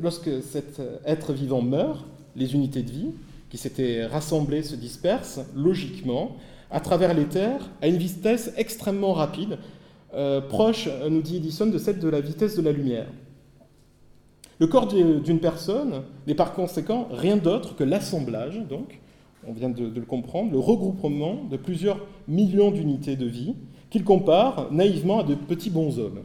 lorsque cet être vivant meurt, les unités de vie qui s'étaient rassemblées se dispersent logiquement à travers l'éther à une vitesse extrêmement rapide, euh, proche, nous dit Edison, de celle de la vitesse de la lumière. Le corps d'une personne n'est par conséquent rien d'autre que l'assemblage, donc, on vient de, le comprendre, le regroupement de plusieurs millions d'unités de vie qu'il compare naïvement à de petits bonshommes.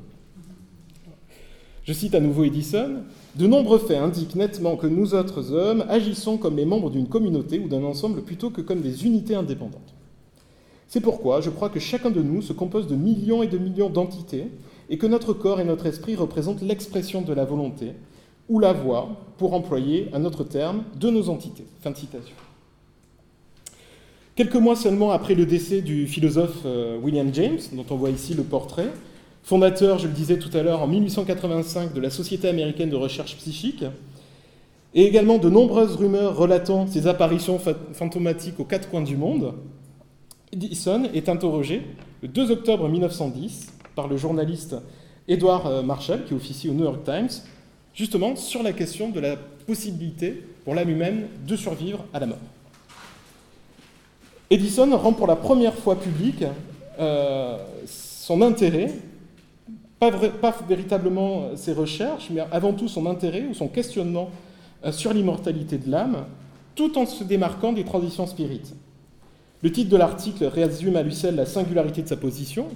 Je cite à nouveau Edison, De nombreux faits indiquent nettement que nous autres hommes agissons comme les membres d'une communauté ou d'un ensemble plutôt que comme des unités indépendantes. C'est pourquoi je crois que chacun de nous se compose de millions et de millions d'entités et que notre corps et notre esprit représentent l'expression de la volonté ou la voix, pour employer un autre terme, de nos entités. Fin de citation. Quelques mois seulement après le décès du philosophe euh, William James, dont on voit ici le portrait, fondateur, je le disais tout à l'heure, en 1885 de la Société américaine de recherche psychique, et également de nombreuses rumeurs relatant ses apparitions fantomatiques aux quatre coins du monde, Edison est interrogé le 2 octobre 1910 par le journaliste Edward euh, Marshall, qui officie au New York Times, justement sur la question de la possibilité pour l'âme humaine de survivre à la mort. Edison rend pour la première fois public euh, son intérêt, pas, véritablement ses recherches, mais avant tout son intérêt ou son questionnement euh, sur l'immortalité de l'âme, tout en se démarquant des transitions spirites. Le titre de l'article résume à lui seul la singularité de sa position,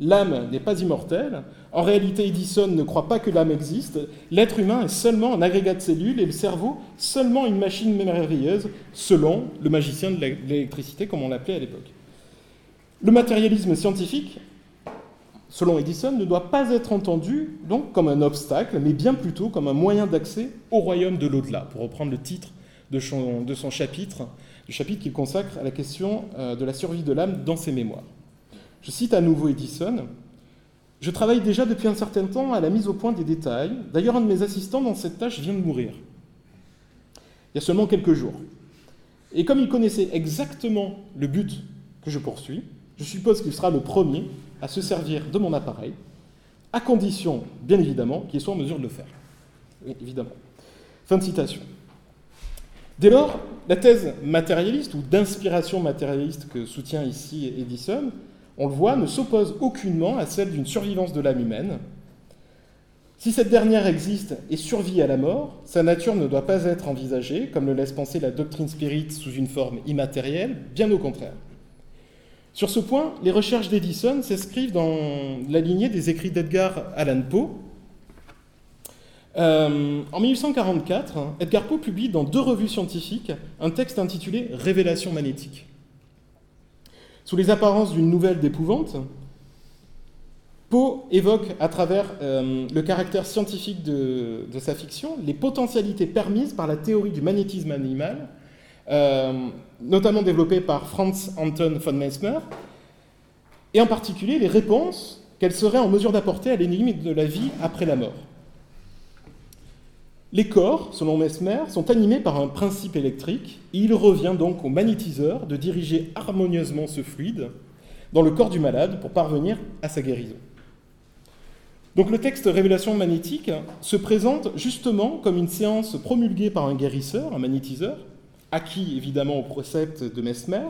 L'âme n'est pas immortelle. En réalité, Edison ne croit pas que l'âme existe. L'être humain est seulement un agrégat de cellules et le cerveau seulement une machine merveilleuse, selon le magicien de l'électricité, comme on l'appelait à l'époque. Le matérialisme scientifique, selon Edison, ne doit pas être entendu donc comme un obstacle, mais bien plutôt comme un moyen d'accès au royaume de l'au-delà, pour reprendre le titre de son, de son chapitre, du chapitre qu'il consacre à la question euh, de la survie de l'âme dans ses mémoires. Je cite à nouveau Edison. Je travaille déjà depuis un certain temps à la mise au point des détails. D'ailleurs, un de mes assistants dans cette tâche vient de mourir. Il y a seulement quelques jours. Et comme il connaissait exactement le but que je poursuis, je suppose qu'il sera le premier à se servir de mon appareil, à condition, bien évidemment, qu'il soit en mesure de le faire. Évidemment. Fin de citation. Dès lors, la thèse matérialiste ou d'inspiration matérialiste que soutient ici Edison on le voit, ne s'oppose aucunement à celle d'une survivance de l'âme humaine. Si cette dernière existe et survit à la mort, sa nature ne doit pas être envisagée, comme le laisse penser la doctrine spirit sous une forme immatérielle, bien au contraire. Sur ce point, les recherches d'Edison s'inscrivent dans la lignée des écrits d'Edgar Allan Poe. Euh, en 1844, Edgar Poe publie dans deux revues scientifiques un texte intitulé Révélation magnétique. Sous les apparences d'une nouvelle d'épouvante, Poe évoque à travers euh, le caractère scientifique de, sa fiction les potentialités permises par la théorie du magnétisme animal, euh, notamment développée par Franz Anton von Mesmer, et en particulier les réponses qu'elle serait en mesure d'apporter à l'énigme de la vie après la mort. Les corps, selon Mesmer, sont animés par un principe électrique, et il revient donc au magnétiseur de diriger harmonieusement ce fluide dans le corps du malade pour parvenir à sa guérison. Donc le texte Révélation magnétique se présente justement comme une séance promulguée par un guérisseur, un magnétiseur, acquis évidemment au précepte de Mesmer.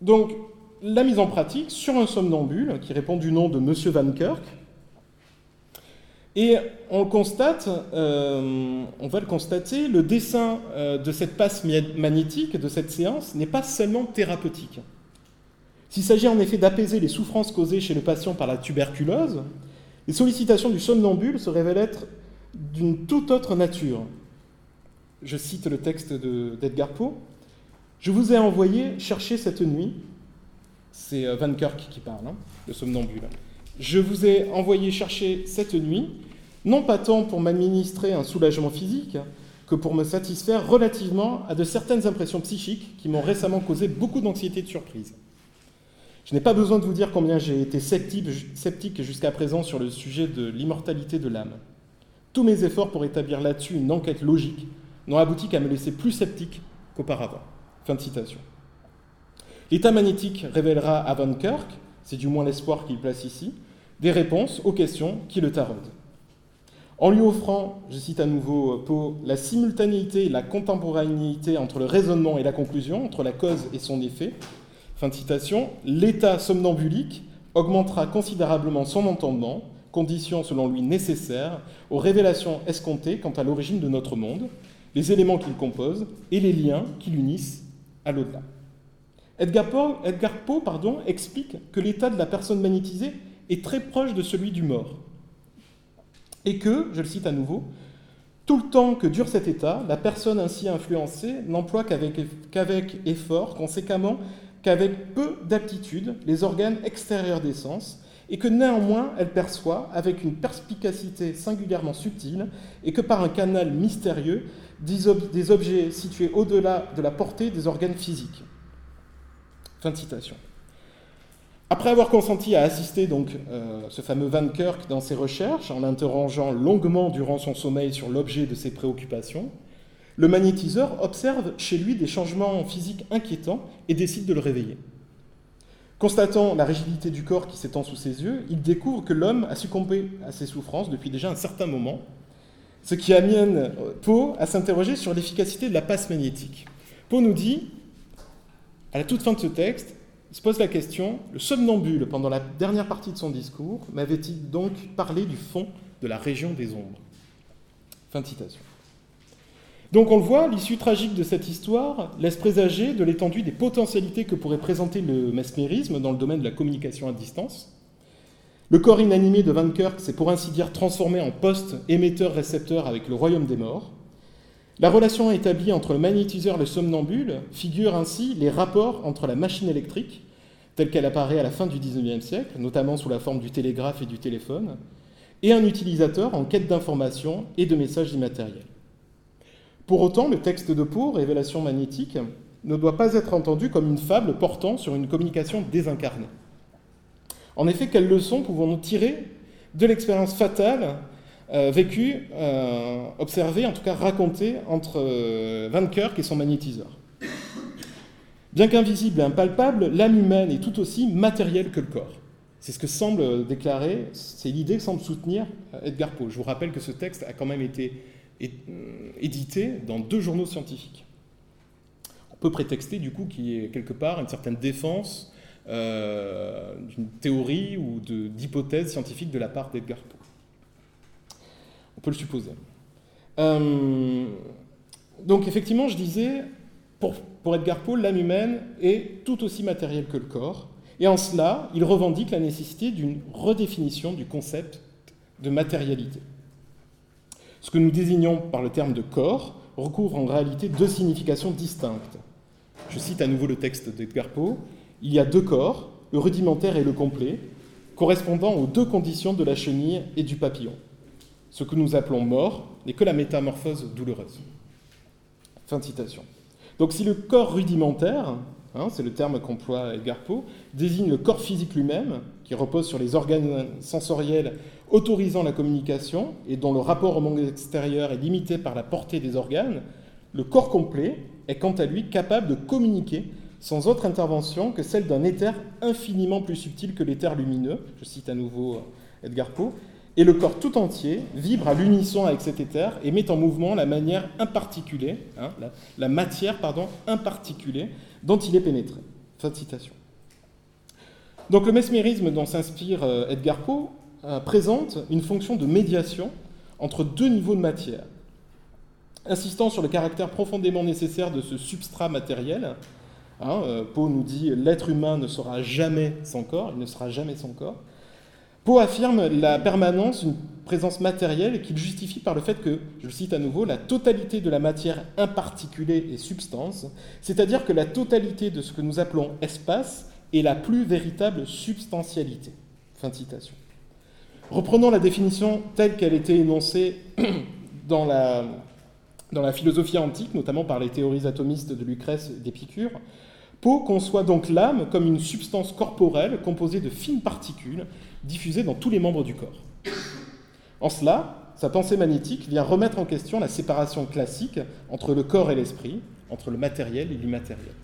Donc la mise en pratique sur un somnambule qui répond du nom de Monsieur Van Kirk, et on constate, euh, on va le constater, le dessin euh, de cette passe magnétique, de cette séance, n'est pas seulement thérapeutique. S'il s'agit en effet d'apaiser les souffrances causées chez le patient par la tuberculose, les sollicitations du somnambule se révèlent être d'une toute autre nature. Je cite le texte d'Edgar Poe. Je vous ai envoyé chercher cette nuit, c'est euh, Van Kirk qui parle, hein, le somnambule. Je vous ai envoyé chercher cette nuit, non pas tant pour m'administrer un soulagement physique, que pour me satisfaire relativement à de certaines impressions psychiques qui m'ont récemment causé beaucoup d'anxiété et de surprise. Je n'ai pas besoin de vous dire combien j'ai été sceptique jusqu'à présent sur le sujet de l'immortalité de l'âme. Tous mes efforts pour établir là-dessus une enquête logique n'ont abouti qu'à me laisser plus sceptique qu'auparavant. Fin de citation. L'état magnétique révélera à Van Kirk c'est du moins l'espoir qu'il place ici, des réponses aux questions qui le taraudent. En lui offrant, je cite à nouveau Poe, la simultanéité la contemporanéité entre le raisonnement et la conclusion, entre la cause et son effet, fin de citation, l'état somnambulique augmentera considérablement son entendement, condition selon lui nécessaire aux révélations escomptées quant à l'origine de notre monde, les éléments qu'il compose et les liens qui l'unissent à l'au-delà. Edgar Poe, pardon, explique que l'état de la personne magnétisée est très proche de celui du mort. Et que, je le cite à nouveau, tout le temps que dure cet état, la personne ainsi influencée n'emploie qu'avec effort, conséquemment qu'avec peu d'aptitude, les organes extérieurs des sens, et que néanmoins elle perçoit avec une perspicacité singulièrement subtile, et que par un canal mystérieux, des objets situés au-delà de la portée des organes physiques. Fin de citation. Après avoir consenti à assister donc euh, ce fameux Van Kirk dans ses recherches, en l'interrogeant longuement durant son sommeil sur l'objet de ses préoccupations, le magnétiseur observe chez lui des changements physiques inquiétants et décide de le réveiller. Constatant la rigidité du corps qui s'étend sous ses yeux, il découvre que l'homme a succombé à ses souffrances depuis déjà un certain moment, ce qui amène Poe à s'interroger sur l'efficacité de la passe magnétique. Poe nous dit, à la toute fin de ce texte, se pose la question, le somnambule, pendant la dernière partie de son discours, m'avait-il donc parlé du fond de la région des ombres? Fin de citation. Donc on le voit, l'issue tragique de cette histoire laisse présager de l'étendue des potentialités que pourrait présenter le mesmérisme dans le domaine de la communication à distance. Le corps inanimé de Van Kirk s'est pour ainsi dire transformé en poste émetteur-récepteur avec le royaume des morts. La relation établie entre le magnétiseur et le somnambule figure ainsi les rapports entre la machine électrique, telle qu'elle apparaît à la fin du XIXe siècle, notamment sous la forme du télégraphe et du téléphone, et un utilisateur en quête d'informations et de messages immatériels. Pour autant, le texte de Poe, Révélation magnétique, ne doit pas être entendu comme une fable portant sur une communication désincarnée. En effet, quelles leçons pouvons-nous tirer de l'expérience fatale euh, vécue, euh, observée, en tout cas racontée entre euh, Van Kirk et son magnétiseur Bien qu'invisible et impalpable, l'âme humaine est tout aussi matérielle que le corps. C'est ce que semble déclarer, c'est l'idée que semble soutenir Edgar Poe. Je vous rappelle que ce texte a quand même été édité dans deux journaux scientifiques. On peut prétexter du coup qu'il y ait quelque part une certaine défense d'une théorie ou d'hypothèse scientifique de la part d'Edgar Poe. Peut le supposer. Euh, donc effectivement, je disais, pour, pour Edgar Poe, l'âme humaine est tout aussi matérielle que le corps, et en cela, il revendique la nécessité d'une redéfinition du concept de matérialité. Ce que nous désignons par le terme de corps recouvre en réalité deux significations distinctes. Je cite à nouveau le texte d'Edgar Poe. Il y a deux corps, le rudimentaire et le complet, correspondant aux deux conditions de la chenille et du papillon. Ce que nous appelons mort n'est que la métamorphose douloureuse. Fin de citation. Donc si le corps rudimentaire, hein, c'est le terme qu'emploie Edgar Poe, désigne le corps physique lui-même, qui repose sur les organes sensoriels autorisant la communication et dont le rapport au monde extérieur est limité par la portée des organes, le corps complet est quant à lui capable de communiquer sans autre intervention que celle d'un éther infiniment plus subtil que l'éther lumineux, je cite à nouveau Edgar Poe, et le corps tout entier vibre à l'unisson avec cet éther et met en mouvement la manière imparticulée, hein, la, matière pardon, imparticulée dont il est pénétré. Fin de citation. Donc le mesmérisme dont s'inspire euh, Edgar Poe euh, présente une fonction de médiation entre deux niveaux de matière. Insistant sur le caractère profondément nécessaire de ce substrat matériel, hein, euh, Poe nous dit l'être humain ne sera jamais sans corps, il ne sera jamais sans corps. Poe affirme la permanence d'une présence matérielle qu'il justifie par le fait que, je cite à nouveau, la totalité de la matière imparticulée est substance, c'est-à-dire que la totalité de ce que nous appelons espace est la plus véritable substantialité. Fin de citation. Reprenons la définition telle qu'elle était énoncée dans la, dans la philosophie antique, notamment par les théories atomistes de Lucrèce et d'Épicure, Poe conçoit donc l'âme comme une substance corporelle composée de fines particules diffusées dans tous les membres du corps. En cela, sa pensée magnétique vient remettre en question la séparation classique entre le corps et l'esprit, entre le matériel et l'immatériel.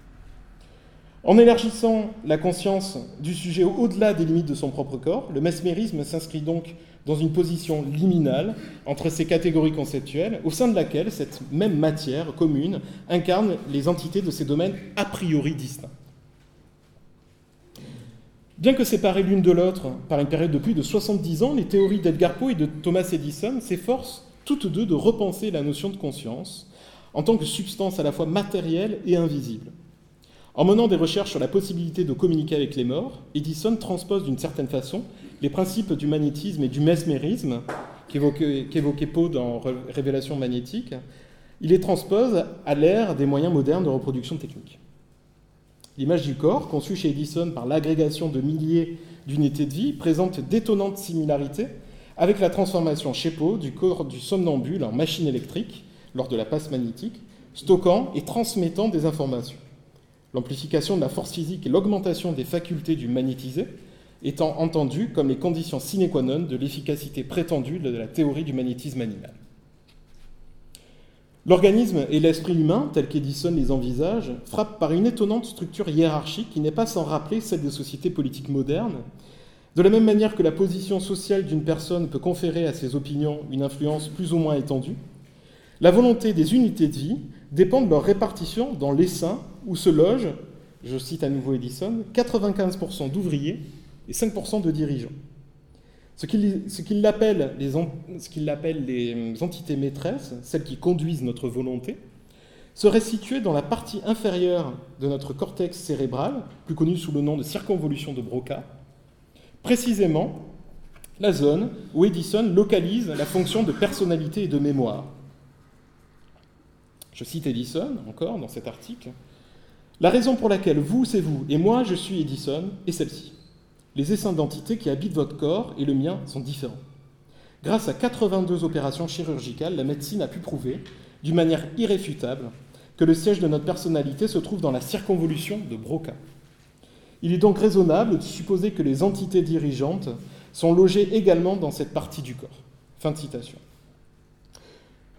En élargissant la conscience du sujet au-delà des limites de son propre corps, le mesmérisme s'inscrit donc dans une position liminale entre ces catégories conceptuelles, au sein de laquelle cette même matière commune incarne les entités de ces domaines a priori distincts. Bien que séparées l'une de l'autre par une période de plus de 70 ans, les théories d'Edgar Poe et de Thomas Edison s'efforcent toutes deux de repenser la notion de conscience en tant que substance à la fois matérielle et invisible. En menant des recherches sur la possibilité de communiquer avec les morts, Edison transpose d'une certaine façon les principes du magnétisme et du mesmérisme qu'évoquait Poe dans Révélation magnétique. Il les transpose à l'ère des moyens modernes de reproduction technique. L'image du corps, conçue chez Edison par l'agrégation de milliers d'unités de vie, présente d'étonnantes similarités avec la transformation chez Poe du corps du somnambule en machine électrique lors de la passe magnétique, stockant et transmettant des informations. L'amplification de la force physique et l'augmentation des facultés du magnétisé étant entendues comme les conditions sine qua non de l'efficacité prétendue de la théorie du magnétisme animal. L'organisme et l'esprit humain, tel qu'Edison les envisage, frappent par une étonnante structure hiérarchique qui n'est pas sans rappeler celle des sociétés politiques modernes. De la même manière que la position sociale d'une personne peut conférer à ses opinions une influence plus ou moins étendue, la volonté des unités de vie dépend de leur répartition dans l'essaim où se logent, je cite à nouveau Edison, 95% d'ouvriers et 5% de dirigeants. Ce qu'il appelle les, les entités maîtresses, celles qui conduisent notre volonté, serait situé dans la partie inférieure de notre cortex cérébral, plus connu sous le nom de circonvolution de Broca, précisément la zone où Edison localise la fonction de personnalité et de mémoire. Je cite Edison encore dans cet article. La raison pour laquelle vous, c'est vous, et moi, je suis Edison, est celle-ci les essaims d'entités qui habitent votre corps et le mien sont différents. Grâce à 82 opérations chirurgicales, la médecine a pu prouver, d'une manière irréfutable, que le siège de notre personnalité se trouve dans la circonvolution de Broca. Il est donc raisonnable de supposer que les entités dirigeantes sont logées également dans cette partie du corps. Fin de citation.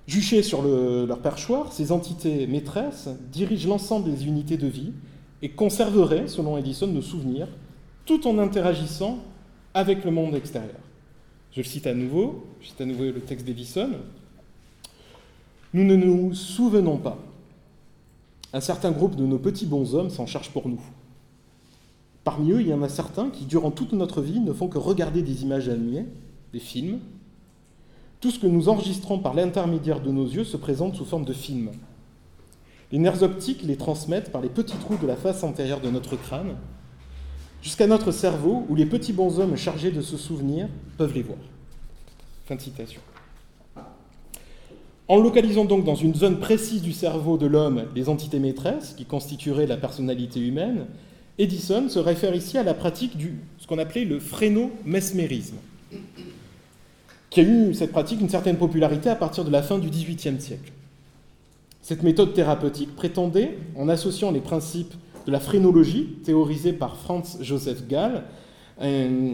Juchées sur leur perchoir, ces entités maîtresses dirigent l'ensemble des unités de vie et conserveraient, selon Edison, nos souvenirs, tout en interagissant avec le monde extérieur. Je le cite à nouveau, je cite à nouveau le texte d'Edison. Nous ne nous souvenons pas. Un certain groupe de nos petits bonshommes s'en charge pour nous. Parmi eux, il y en a certains qui, durant toute notre vie, ne font que regarder des images animées, des films. Tout ce que nous enregistrons par l'intermédiaire de nos yeux se présente sous forme de films. Les nerfs optiques les transmettent par les petits trous de la face antérieure de notre crâne, jusqu'à notre cerveau où les petits bonshommes chargés de se souvenir peuvent les voir. Fin de citation. En localisant donc dans une zone précise du cerveau de l'homme les entités maîtresses qui constitueraient la personnalité humaine, Edison se réfère ici à la pratique du ce qu'on appelait le phrénomesmérisme, qui a eu cette pratique une certaine popularité à partir de la fin du XVIIIe siècle. Cette méthode thérapeutique prétendait, en associant les principes de la phrénologie, théorisée par Franz Joseph Gall, euh,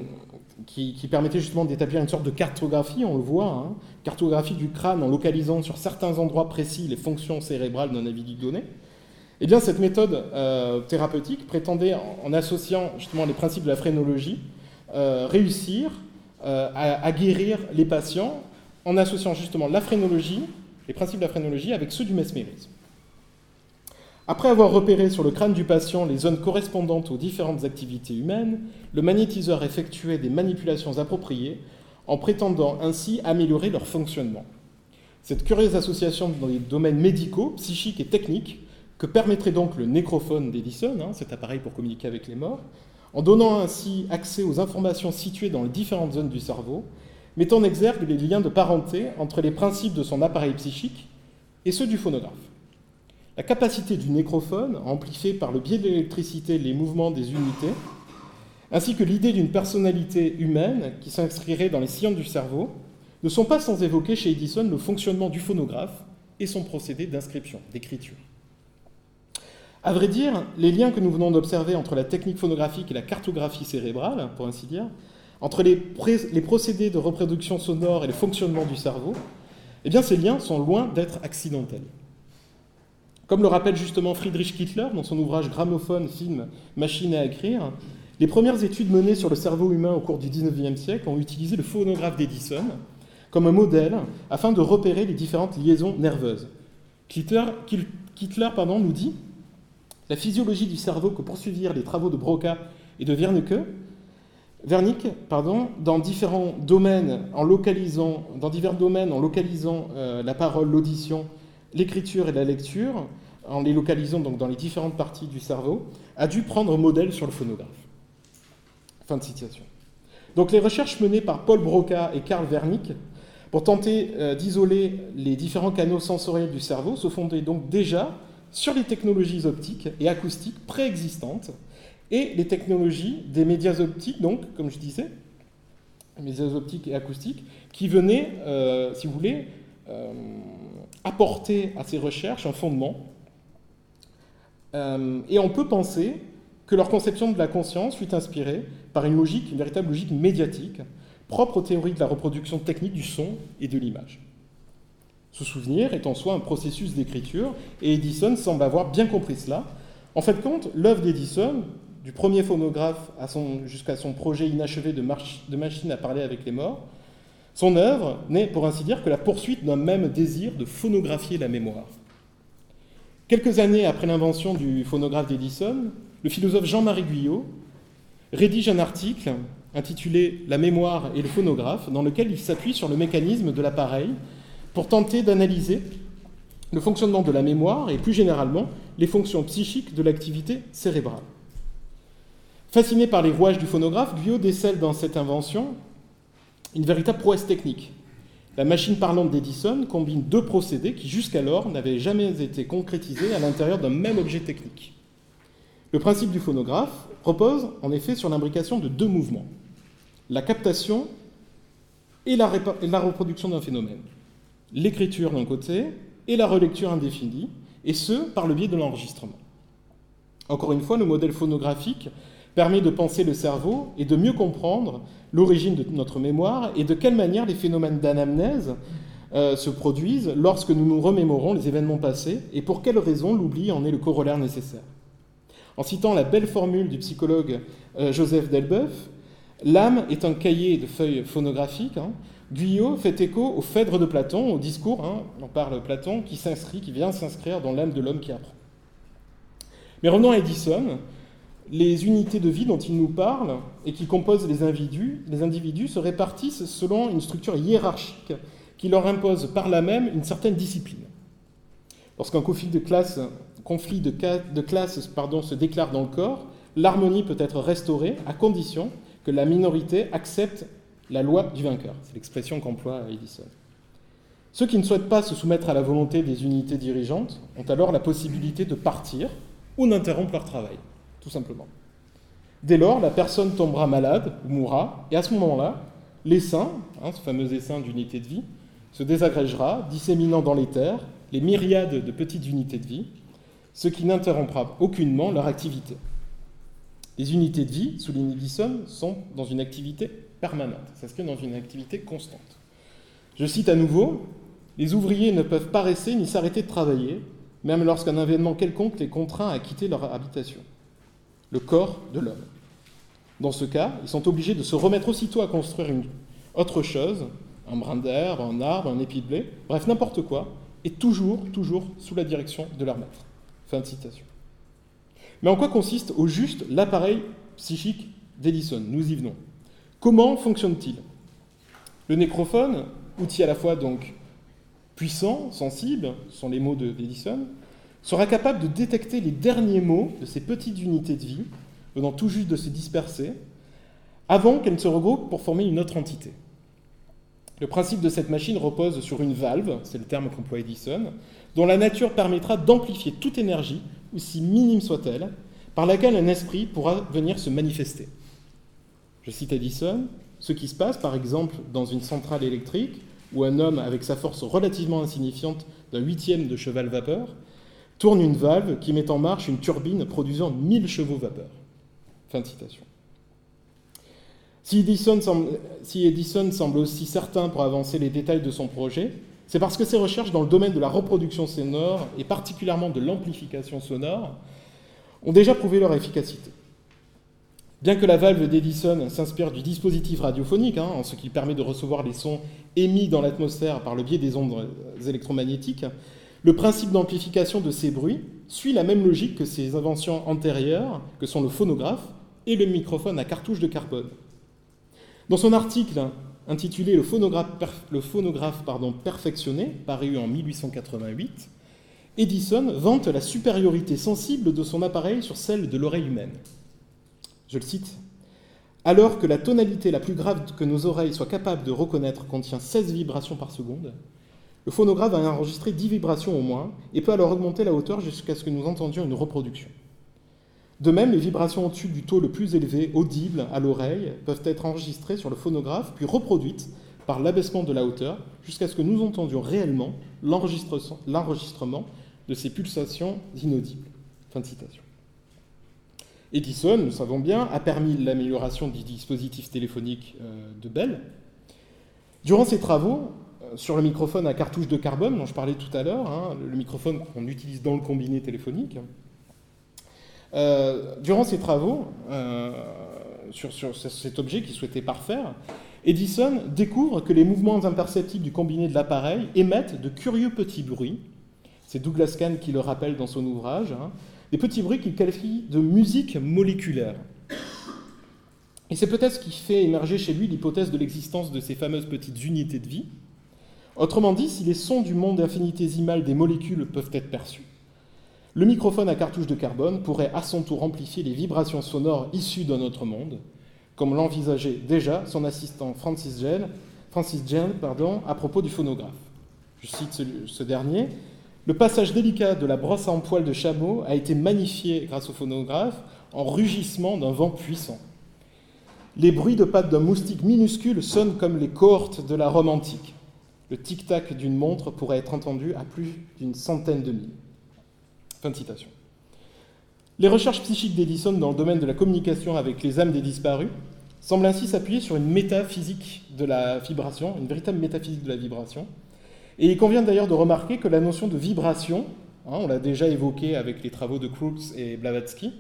qui, permettait justement d'établir une sorte de cartographie, on le voit, hein, cartographie du crâne en localisant sur certains endroits précis les fonctions cérébrales d'un individu donné. Eh bien, cette méthode euh, thérapeutique prétendait, en, associant justement les principes de la phrénologie, euh, réussir à, à, guérir les patients en associant justement la phrénologie, les principes de la phrénologie, avec ceux du mesmérisme. Après avoir repéré sur le crâne du patient les zones correspondantes aux différentes activités humaines, le magnétiseur effectuait des manipulations appropriées en prétendant ainsi améliorer leur fonctionnement. Cette curieuse association dans les domaines médicaux, psychiques et techniques, que permettrait donc le nécrophone d'Edison, hein, cet appareil pour communiquer avec les morts, en donnant ainsi accès aux informations situées dans les différentes zones du cerveau, met en exergue les liens de parenté entre les principes de son appareil psychique et ceux du phonographe. La capacité du nécrophone à amplifier par le biais de l'électricité les mouvements des unités, ainsi que l'idée d'une personnalité humaine qui s'inscrirait dans les sillons du cerveau, ne sont pas sans évoquer chez Edison le fonctionnement du phonographe et son procédé d'inscription, d'écriture. À vrai dire, les liens que nous venons d'observer entre la technique phonographique et la cartographie cérébrale, pour ainsi dire, entre les, procédés de reproduction sonore et le fonctionnement du cerveau, eh ces liens sont loin d'être accidentels. Comme le rappelle justement Friedrich Kittler dans son ouvrage Gramophone, film, machine à écrire, les premières études menées sur le cerveau humain au cours du XIXe siècle ont utilisé le phonographe d'Edison comme un modèle afin de repérer les différentes liaisons nerveuses. Kittler, nous dit la physiologie du cerveau que poursuivirent les travaux de Broca et de Wernicke, dans différents domaines en localisant, divers domaines en localisant euh, la parole, l'audition, l'écriture et la lecture, en les localisant donc dans les différentes parties du cerveau, a dû prendre modèle sur le phonographe. Fin de citation. Donc les recherches menées par Paul Broca et Karl Wernicke pour tenter euh, d'isoler les différents canaux sensoriels du cerveau se fondaient donc déjà sur les technologies optiques et acoustiques préexistantes et les technologies des médias optiques, donc, comme je disais, médias optiques et acoustiques, qui venaient, euh, si vous voulez, euh, apporter à ces recherches un fondement. et on peut penser que leur conception de la conscience fut inspirée par une logique, une véritable logique médiatique, propre aux théories de la reproduction technique du son et de l'image. Ce souvenir est en soi un processus d'écriture, et Edison semble avoir bien compris cela. En fait, compte, l'œuvre d'Edison, du premier phonographe jusqu'à son projet inachevé de machine à parler avec les morts, son œuvre n'est, pour ainsi dire, que la poursuite d'un même désir de phonographier la mémoire. Quelques années après l'invention du phonographe d'Edison, le philosophe Jean-Marie Guyot rédige un article intitulé La mémoire et le phonographe, dans lequel il s'appuie sur le mécanisme de l'appareil pour tenter d'analyser le fonctionnement de la mémoire et plus généralement les fonctions psychiques de l'activité cérébrale. Fasciné par les rouages du phonographe, Guyot décèle dans cette invention une véritable prouesse technique. La machine parlante d'Edison combine deux procédés qui jusqu'alors n'avaient jamais été concrétisés à l'intérieur d'un même objet technique. Le principe du phonographe repose en effet sur l'imbrication de deux mouvements, la captation et la, reproduction d'un phénomène, l'écriture d'un côté et la relecture indéfinie, et ce, par le biais de l'enregistrement. Encore une fois, le modèle phonographique permet de penser le cerveau et de mieux comprendre l'origine de notre mémoire et de quelle manière les phénomènes d'anamnèse euh, se produisent lorsque nous nous remémorons les événements passés et pour quelles raisons l'oubli en est le corollaire nécessaire. En citant la belle formule du psychologue euh, Joseph Delbeuf, l'âme est un cahier de feuilles phonographiques. Hein. Guyot fait écho au Phèdre de Platon, au discours, hein, on parle Platon, qui s'inscrit, qui vient s'inscrire dans l'âme de l'homme qui apprend. Mais revenons à Edison, les unités de vie dont il nous parle et qui composent les individus, les individus se répartissent selon une structure hiérarchique qui leur impose par là même une certaine discipline. Lorsqu'un conflit de classe conflit de, pardon, se déclare dans le corps, l'harmonie peut être restaurée à condition que la minorité accepte la loi du vainqueur. C'est l'expression qu'emploie Edison. Ceux qui ne souhaitent pas se soumettre à la volonté des unités dirigeantes ont alors la possibilité de partir ou d'interrompre leur travail, tout simplement. Dès lors, la personne tombera malade ou mourra, et à ce moment-là, l'essaim, hein, ce fameux essaim d'unité de vie, se désagrégera, disséminant dans les terres les myriades de petites unités de vie, ce qui n'interrompra aucunement leur activité. Les unités de vie, souligne Edison, sont dans une activité permanente, s'inscrivent dans une activité constante. Je cite à nouveau, les ouvriers ne peuvent pas rester ni s'arrêter de travailler, même lorsqu'un événement quelconque les contraint à quitter leur habitation. Le corps de l'homme. Dans ce cas, ils sont obligés de se remettre aussitôt à construire une autre chose, un brin d'herbe, un arbre, un épi de blé, bref, n'importe quoi, et toujours, toujours sous la direction de leur maître. Fin de citation. Mais en quoi consiste au juste l'appareil psychique d'Edison? Nous y venons. Comment fonctionne-t-il? Le nécrophone, outil à la fois donc puissant, sensible, sont les mots d'Edison, sera capable de détecter les derniers mots de ces petites unités de vie, venant tout juste de se disperser, avant qu'elles ne se regroupent pour former une autre entité. Le principe de cette machine repose sur une valve, c'est le terme qu'emploie Edison, dont la nature permettra d'amplifier toute énergie, aussi minime soit-elle, par laquelle un esprit pourra venir se manifester. Je cite Edison, ce qui se passe par exemple dans une centrale électrique, où un homme avec sa force relativement insignifiante d'un huitième de cheval vapeur tourne une valve qui met en marche une turbine produisant 1000 chevaux vapeur. Fin de citation. Si Edison, semble, aussi certain pour avancer les détails de son projet, C'est parce que ses recherches dans le domaine de la reproduction sonore, et particulièrement de l'amplification sonore, ont déjà prouvé leur efficacité. Bien que la valve d'Edison s'inspire du dispositif radiophonique, hein, en ce qui permet de recevoir les sons émis dans l'atmosphère par le biais des ondes électromagnétiques, le principe d'amplification de ces bruits suit la même logique que ses inventions antérieures, que sont le phonographe et le microphone à cartouche de carbone. Dans son article intitulé Le phonographe, perfectionné, paru en 1888, Edison vante la supériorité sensible de son appareil sur celle de l'oreille humaine. Je le cite. Alors que la tonalité la plus grave que nos oreilles soient capables de reconnaître contient 16 vibrations par seconde, le phonographe va enregistrer 10 vibrations au moins et peut alors augmenter la hauteur jusqu'à ce que nous entendions une reproduction. De même, les vibrations au-dessus du taux le plus élevé, audibles à l'oreille, peuvent être enregistrées sur le phonographe, puis reproduites par l'abaissement de la hauteur, jusqu'à ce que nous entendions réellement l'enregistrement de ces pulsations inaudibles. Fin de citation. Edison, nous savons bien, a permis l'amélioration du dispositif téléphonique euh, de Bell. Durant ses travaux, sur le microphone à cartouche de carbone dont je parlais tout à l'heure, hein, le microphone qu'on utilise dans le combiné téléphonique. Euh, durant ses travaux euh, sur, cet objet qu'il souhaitait parfaire, Edison découvre que les mouvements imperceptibles du combiné de l'appareil émettent de curieux petits bruits. C'est Douglas Kahn qui le rappelle dans son ouvrage. Hein, des petits bruits qu'il qualifie de musique moléculaire. Et c'est peut-être ce qui fait émerger chez lui l'hypothèse de l'existence de ces fameuses petites unités de vie, Autrement dit, si les sons du monde infinitésimal des molécules peuvent être perçus, le microphone à cartouche de carbone pourrait à son tour amplifier les vibrations sonores issues de notre monde, comme l'envisageait déjà son assistant Francis pardon, à propos du phonographe. Je cite ce, ce dernier. Le passage délicat de la brosse en poil de chameau a été magnifié grâce au phonographe en rugissement d'un vent puissant. Les bruits de pattes d'un moustique minuscule sonnent comme les cohortes de la Rome antique. Le tic-tac d'une montre pourrait être entendu à plus d'une centaine de milles. Fin de citation. Les recherches psychiques d'Edison dans le domaine de la communication avec les âmes des disparus semblent ainsi s'appuyer sur une métaphysique de la vibration, une véritable métaphysique de la vibration. Et il convient d'ailleurs de remarquer que la notion de vibration, hein, on l'a déjà évoqué avec les travaux de Krutz et Blavatsky,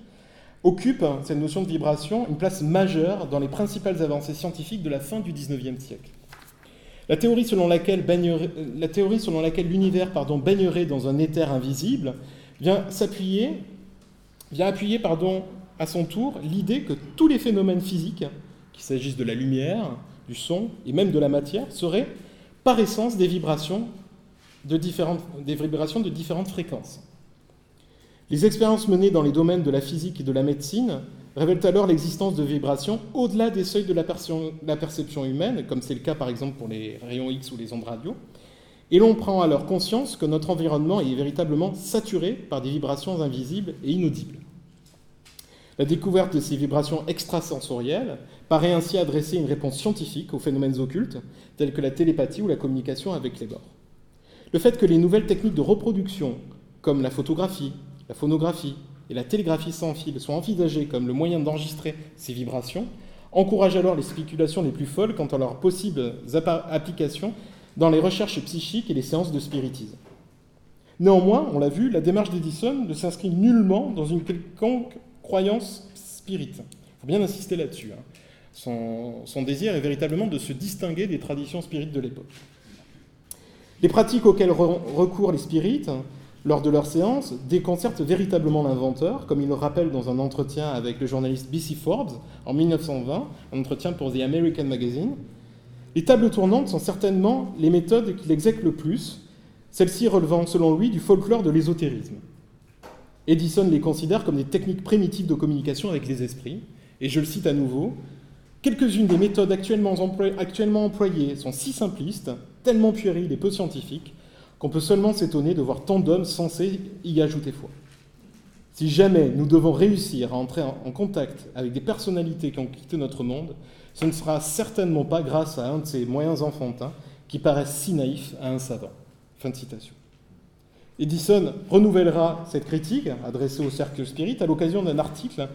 occupe, hein, cette notion de vibration, une place majeure dans les principales avancées scientifiques de la fin du XIXe siècle. La théorie selon laquelle, l'univers baignerait dans un éther invisible vient appuyer à son tour l'idée que tous les phénomènes physiques, qu'il s'agisse de la lumière, du son et même de la matière, seraient par essence des vibrations de différentes fréquences. Les expériences menées dans les domaines de la physique et de la médecine révèlent alors l'existence de vibrations au-delà des seuils de la, perception humaine, comme c'est le cas par exemple pour les rayons X ou les ondes radio, et l'on prend alors conscience que notre environnement est véritablement saturé par des vibrations invisibles et inaudibles. La découverte de ces vibrations extrasensorielles paraît ainsi adresser une réponse scientifique aux phénomènes occultes, tels que la télépathie ou la communication avec les morts. Le fait que les nouvelles techniques de reproduction, comme la photographie, la phonographie, et la télégraphie sans fil sont envisagées comme le moyen d'enregistrer ces vibrations, encourage alors les spéculations les plus folles quant à leurs possibles applications dans les recherches psychiques et les séances de spiritisme. Néanmoins, on l'a vu, la démarche d'Edison ne s'inscrit nullement dans une quelconque croyance spirit. Il faut bien insister là-dessus. Hein. Son, son, désir est véritablement de se distinguer des traditions spirites de l'époque. Les pratiques auxquelles recourent les spirites lors de leur séance, déconcertent véritablement l'inventeur, comme il le rappelle dans un entretien avec le journaliste B.C. Forbes en 1920, un entretien pour The American Magazine. Les tables tournantes sont certainement les méthodes qu'il exèque le plus, celles-ci relevant selon lui du folklore de l'ésotérisme. Edison les considère comme des techniques primitives de communication avec les esprits, et je le cite à nouveau, Quelques-unes des méthodes actuellement, employées sont si simplistes, tellement puériles et peu scientifiques, qu'on peut seulement s'étonner de voir tant d'hommes censés y ajouter foi. Si jamais nous devons réussir à entrer en contact avec des personnalités qui ont quitté notre monde, ce ne sera certainement pas grâce à un de ces moyens enfantins qui paraissent si naïfs à un savant. Fin de citation. Edison renouvellera cette critique adressée au cercle spirit à l'occasion d'un article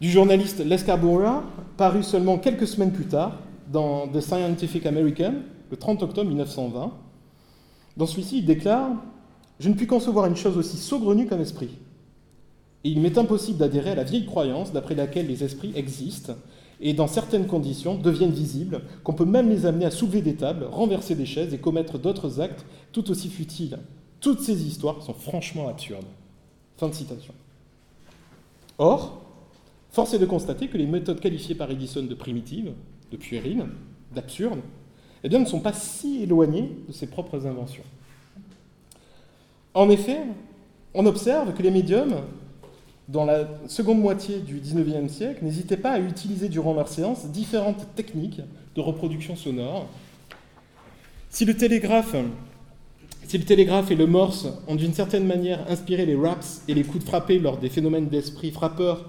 du journaliste Les paru seulement quelques semaines plus tard dans The Scientific American, le 30 octobre 1920, Dans celui-ci, il déclare Je ne puis concevoir une chose aussi saugrenue qu'un esprit. Et il m'est impossible d'adhérer à la vieille croyance d'après laquelle les esprits existent et, dans certaines conditions, deviennent visibles, qu'on peut même les amener à soulever des tables, renverser des chaises et commettre d'autres actes tout aussi futiles. Toutes ces histoires sont franchement absurdes. Fin de citation. Or, force est de constater que les méthodes qualifiées par Edison de primitives, de puériles, d'absurdes, eh bien, ne sont pas si éloignées de ses propres inventions. En effet, on observe que les médiums, dans la seconde moitié du XIXe siècle, n'hésitaient pas à utiliser durant leurs séances différentes techniques de reproduction sonore. Si le télégraphe, si le télégraphe et le morse ont d'une certaine manière inspiré les raps et les coups de frappé lors des phénomènes d'esprit frappeurs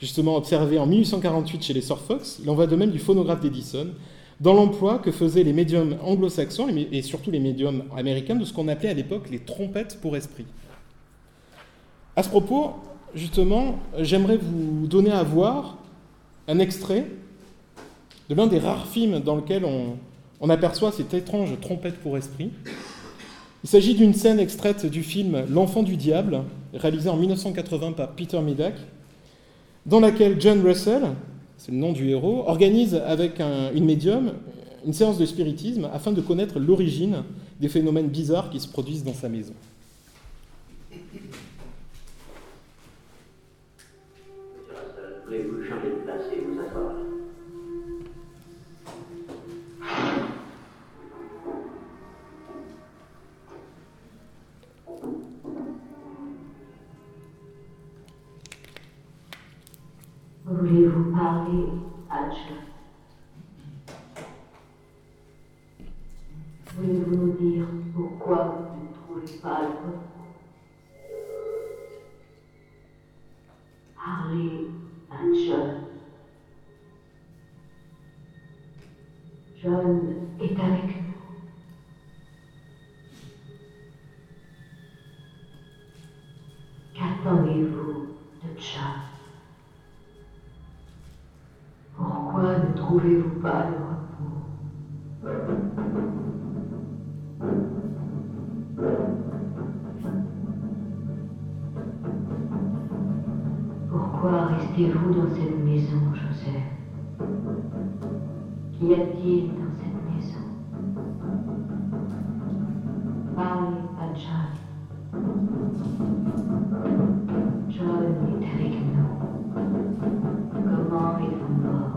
justement observés en 1848 chez les Sir Fox, il en va de même du phonographe d'Edison, dans l'emploi que faisaient les médiums anglo-saxons et surtout les médiums américains de ce qu'on appelait à l'époque les trompettes pour esprit. À ce propos, justement, j'aimerais vous donner à voir un extrait de l'un des rares films dans lequel on, aperçoit cette étrange trompette pour esprit. Il s'agit d'une scène extraite du film L'enfant du diable, réalisé en 1980 par Peter Medak, dans laquelle John Russell, c'est le nom du héros, organise avec une médium une séance de spiritisme afin de connaître l'origine des phénomènes bizarres qui se produisent dans sa maison. Voulez-vous changer de place et vous Voulez-vous parler, Hatch Voulez-vous nous dire pourquoi vous ne trouvez pas le repos Parlez, Hatch. John est avec nous. Qu'attendez-vous de John? Pourquoi ne trouvez-vous pas le repos Pourquoi restez-vous dans cette maison, Joseph Qu'y a-t-il dans cette maison Parlez à John. John est avec nous. Comment êtes-vous mort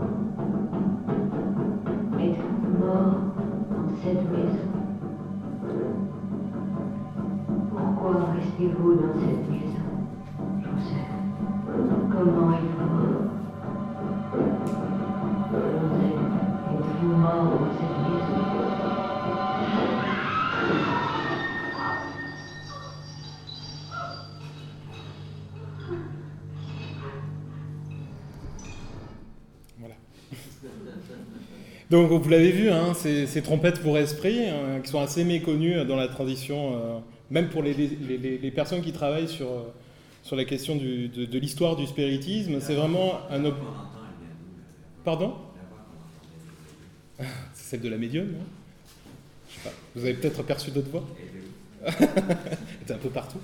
Pourquoi restez-vous dans cette maison, Joseph? Comment êtes-vous mort? Êtes-vous mort dans cette maison Donc vous l'avez vu, hein, ces, ces trompettes pour esprit, euh, qui sont assez méconnues dans la tradition, euh, même pour les, les- les- les personnes qui travaillent sur, euh, sur la question du- de, de l'histoire du spiritisme. C'est vraiment un... ob- Pardon C'est celle de la médium, non? Je sais pas. Vous avez peut-être perçu d'autres voix? Elle était un peu partout.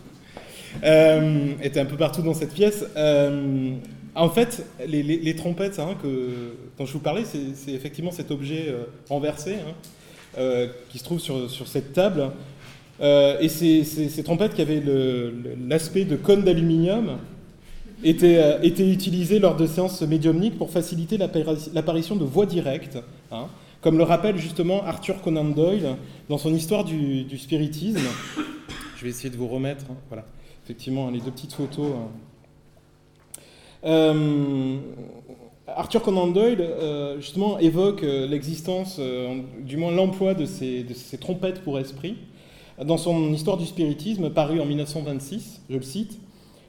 Euh, était un peu partout dans cette pièce. Euh, en fait, les, les- les trompettes hein, que, dont je vous parlais, c'est effectivement cet objet euh, renversé hein, euh, qui se trouve sur, sur cette table. Euh, et ces, ces- ces trompettes qui avaient l'aspect de cône d'aluminium étaient, étaient utilisées lors de séances médiumniques pour faciliter l'appari- l'apparition de voix directes, hein, comme le rappelle justement Arthur Conan Doyle dans son histoire du, du spiritisme. Je vais essayer de vous remettre, hein, voilà, effectivement, les deux petites photos. Euh, Arthur Conan Doyle, euh, justement, évoque euh, l'existence, du moins l'emploi de ces trompettes pour esprit dans son Histoire du spiritisme, paru en 1926, je le cite.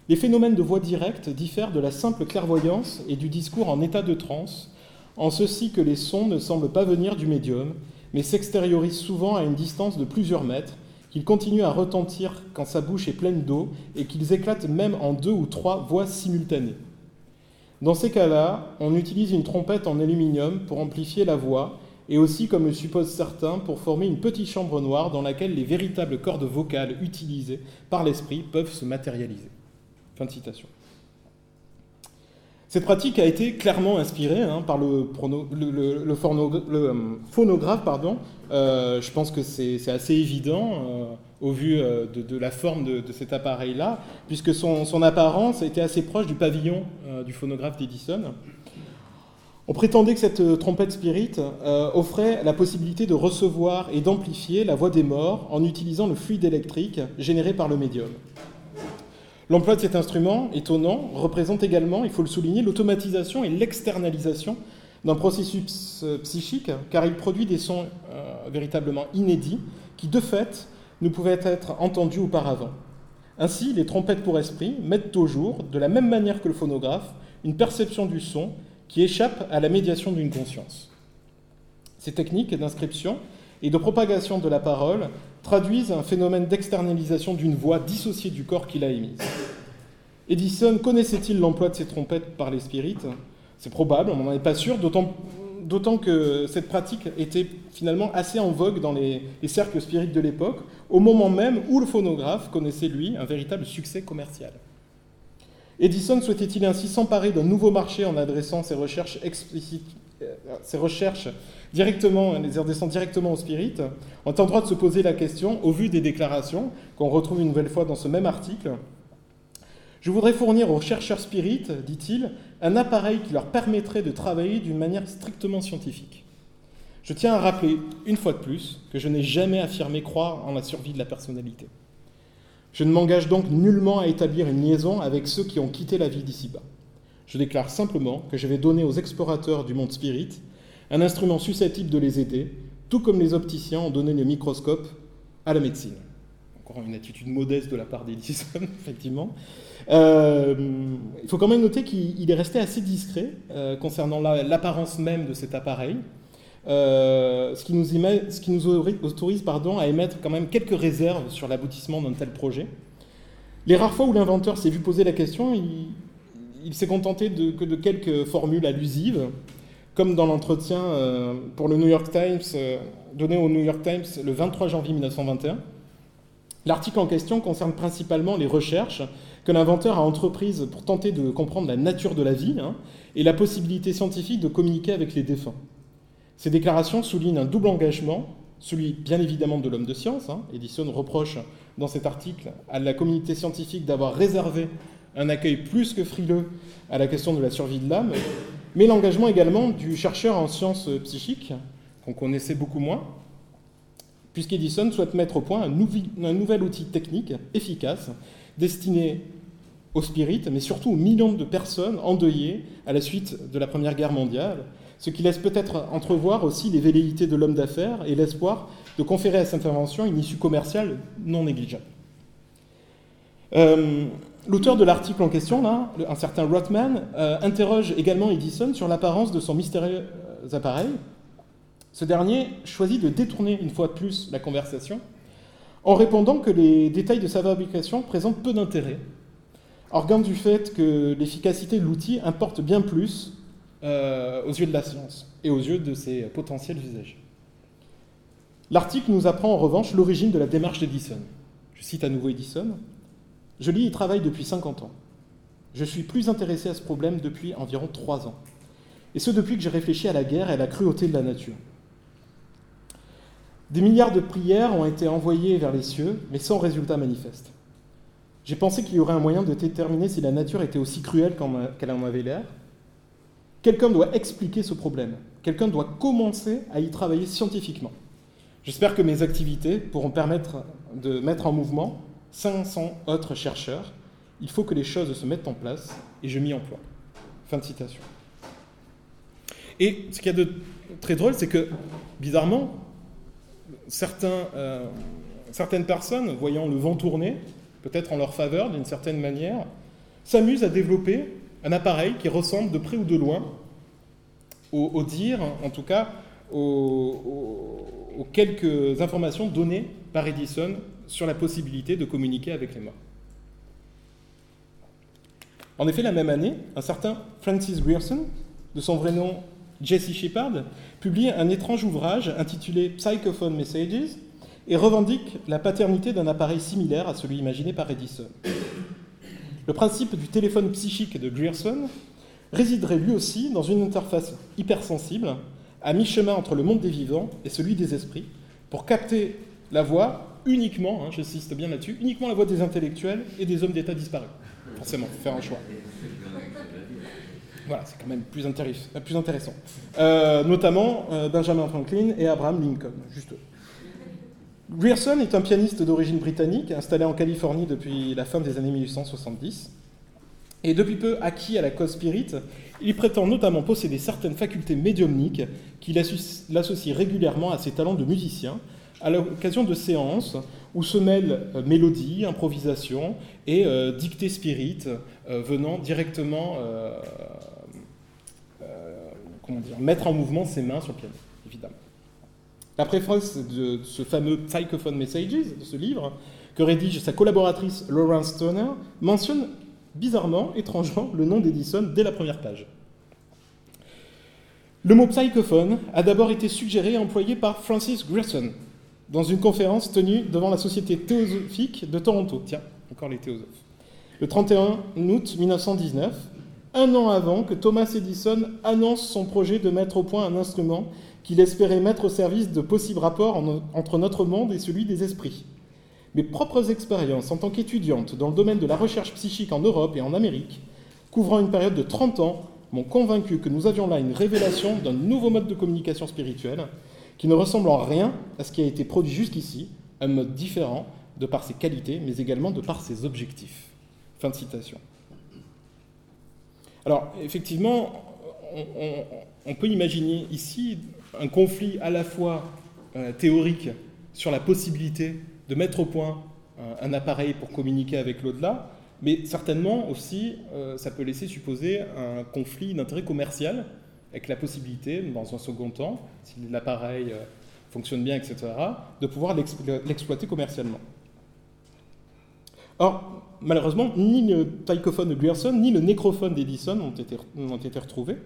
Les phénomènes de voix directe diffèrent de la simple clairvoyance et du discours en état de transe, en ceci que les sons ne semblent pas venir du médium, mais s'extériorisent souvent à une distance de plusieurs mètres, qu'ils continuent à retentir quand sa bouche est pleine d'eau, et qu'ils éclatent même en deux ou trois voix simultanées. Dans ces cas-là, on utilise une trompette en aluminium pour amplifier la voix, et aussi, comme le supposent certains, pour former une petite chambre noire dans laquelle les véritables cordes vocales utilisées par l'esprit peuvent se matérialiser. Fin de citation. Cette pratique a été clairement inspirée hein, par le, euh, phonographe. Euh, je pense que c'est assez évident euh, au vu de, la forme de, cet appareil-là, puisque son, son, apparence était assez proche du pavillon du phonographe d'Edison. On prétendait que cette trompette spirit offrait la possibilité de recevoir et d'amplifier la voix des morts en utilisant le fluide électrique généré par le médium. L'emploi de cet instrument, étonnant, représente également, il faut le souligner, l'automatisation et l'externalisation d'un processus euh, psychique, car il produit des sons euh, véritablement inédits qui, de fait, ne pouvaient être entendus auparavant. Ainsi, les trompettes pour esprit mettent au jour, de la même manière que le phonographe, une perception du son qui échappe à la médiation d'une conscience. Ces techniques d'inscription et de propagation de la parole traduisent un phénomène d'externalisation d'une voix dissociée du corps qu'il a émise. Edison connaissait-il l'emploi de ces trompettes par les spirites? C'est probable, on n'en est pas sûr, d'autant que cette pratique était finalement assez en vogue dans les, les cercles spirites de l'époque, au moment même où le phonographe connaissait, lui, un véritable succès commercial. Edison souhaitait-il ainsi s'emparer d'un nouveau marché en adressant ses recherches explicites ses recherches directement, les redescend directement au spirit, on a le droit de se poser la question, au vu des déclarations qu'on retrouve une nouvelle fois dans ce même article, je voudrais fournir aux chercheurs spirites, dit-il, un appareil qui leur permettrait de travailler d'une manière strictement scientifique. Je tiens à rappeler, une fois de plus, que je n'ai jamais affirmé croire en la survie de la personnalité. Je ne m'engage donc nullement à établir une liaison avec ceux qui ont quitté la vie d'ici-bas. Je déclare simplement que je vais donner aux explorateurs du monde spirit un instrument susceptible de les aider, tout comme les opticiens ont donné le microscope à la médecine. Encore une attitude modeste de la part d'Edison, effectivement. Euh, il faut quand même noter qu'il est resté assez discret euh, concernant l'apparence même de cet appareil, euh, ce, qui nous, ce, qui nous, autorise pardon, à émettre quand même quelques réserves sur l'aboutissement d'un tel projet. Les rares fois où l'inventeur s'est vu poser la question, il, il s'est contenté de, que de quelques formules allusives, comme dans l'entretien euh, pour le New York Times, euh, donné au New York Times le 23 janvier 1921. L'article en question concerne principalement les recherches que l'inventeur a entreprises pour tenter de comprendre la nature de la vie hein, et la possibilité scientifique de communiquer avec les défunts. Ces déclarations soulignent un double engagement, celui bien évidemment de l'homme de science. Hein. Edison reproche dans cet article à la communauté scientifique d'avoir réservé un accueil plus que frileux à la question de la survie de l'âme, mais l'engagement également du chercheur en sciences psychiques, qu'on connaissait beaucoup moins, puisqu'Edison souhaite mettre au point un, nouvel outil technique efficace destiné aux spirites, mais surtout aux millions de personnes endeuillées à la suite de la Première Guerre mondiale, ce qui laisse peut-être entrevoir aussi les velléités de l'homme d'affaires et l'espoir de conférer à cette invention une issue commerciale non négligeable. Euh, L'auteur de l'article en question, un certain Rothman, euh, interroge également Edison sur l'apparence de son mystérieux euh, appareil. Ce dernier choisit de détourner une fois de plus la conversation en répondant que les détails de sa fabrication présentent peu d'intérêt, organe du fait que l'efficacité de l'outil importe bien plus euh, aux yeux de la science et aux yeux de ses potentiels usagers. L'article nous apprend en revanche l'origine de la démarche d'Edison. Je cite à nouveau Edison. Je lis y travaille depuis 50 ans. Je suis plus intéressé à ce problème depuis environ 3 ans. Et ce depuis que j'ai réfléchi à la guerre et à la cruauté de la nature. Des milliards de prières ont été envoyées vers les cieux, mais sans résultat manifeste. J'ai pensé qu'il y aurait un moyen de déterminer si la nature était aussi cruelle qu'elle en avait l'air. Quelqu'un doit expliquer ce problème. Quelqu'un doit commencer à y travailler scientifiquement. J'espère que mes activités pourront permettre de mettre en mouvement 500 autres chercheurs. Il faut que les choses se mettent en place et je m'y emploie. Fin de citation. Et ce qu'il y a de très drôle, c'est que, bizarrement, euh, certaines personnes, voyant le vent tourner, peut-être en leur faveur d'une certaine manière, s'amusent à développer un appareil qui ressemble de près ou de loin au, dire, en tout cas, aux quelques informations données par Edison sur la possibilité de communiquer avec les morts. En effet, la même année, un certain Francis Grierson, de son vrai nom Jesse Shepard, publie un étrange ouvrage intitulé Psychophone Messages et revendique la paternité d'un appareil similaire à celui imaginé par Edison. Le principe du téléphone psychique de Grierson résiderait lui aussi dans une interface hypersensible, à mi-chemin entre le monde des vivants et celui des esprits, pour capter la voix uniquement, hein, j'insiste bien là-dessus, uniquement la voix des intellectuels et des hommes d'État disparus. Forcément, faire un choix. Voilà, c'est quand même plus, intéressant. Euh, notamment euh, Benjamin Franklin et Abraham Lincoln, juste. Grierson est un pianiste d'origine britannique, installé en Californie depuis la fin des années 1870. Et depuis peu acquis à la cause spirit, il prétend notamment posséder certaines facultés médiumniques qui l'associent régulièrement à ses talents de musicien, à l'occasion de séances où se mêlent euh, mélodie, improvisation et euh, dictée spirit euh, venant directement comment dire, mettre en mouvement ses mains sur le piano, évidemment. La préface de ce fameux Psychophone Messages, de ce livre, que rédige sa collaboratrice Laurence Stoner, mentionne bizarrement, étrangement, le nom d'Edison dès la première page. Le mot psychophone a d'abord été suggéré et employé par Francis Grierson, dans une conférence tenue devant la Société théosophique de Toronto. Tiens, encore les théosophes. Le 31 août 1919, un an avant que Thomas Edison annonce son projet de mettre au point un instrument qu'il espérait mettre au service de possibles rapports entre notre monde et celui des esprits. Mes propres expériences en tant qu'étudiante dans le domaine de la recherche psychique en Europe et en Amérique, couvrant une période de 30 ans, m'ont convaincu que nous avions là une révélation d'un nouveau mode de communication spirituelle qui ne ressemble en rien à ce qui a été produit jusqu'ici, un mode différent de par ses qualités, mais également de par ses objectifs. Fin de citation. Alors, effectivement, on, peut imaginer ici un conflit à la fois euh, théorique sur la possibilité de mettre au point euh, un appareil pour communiquer avec l'au-delà, mais certainement aussi, euh, ça peut laisser supposer un conflit d'intérêt commercial avec la possibilité, dans un second temps, si l'appareil euh, fonctionne bien, etc., de pouvoir l'exploiter commercialement. Or, malheureusement, ni le psychophone de Grierson, ni le nécrophone d'Edison ont été, retrouvés.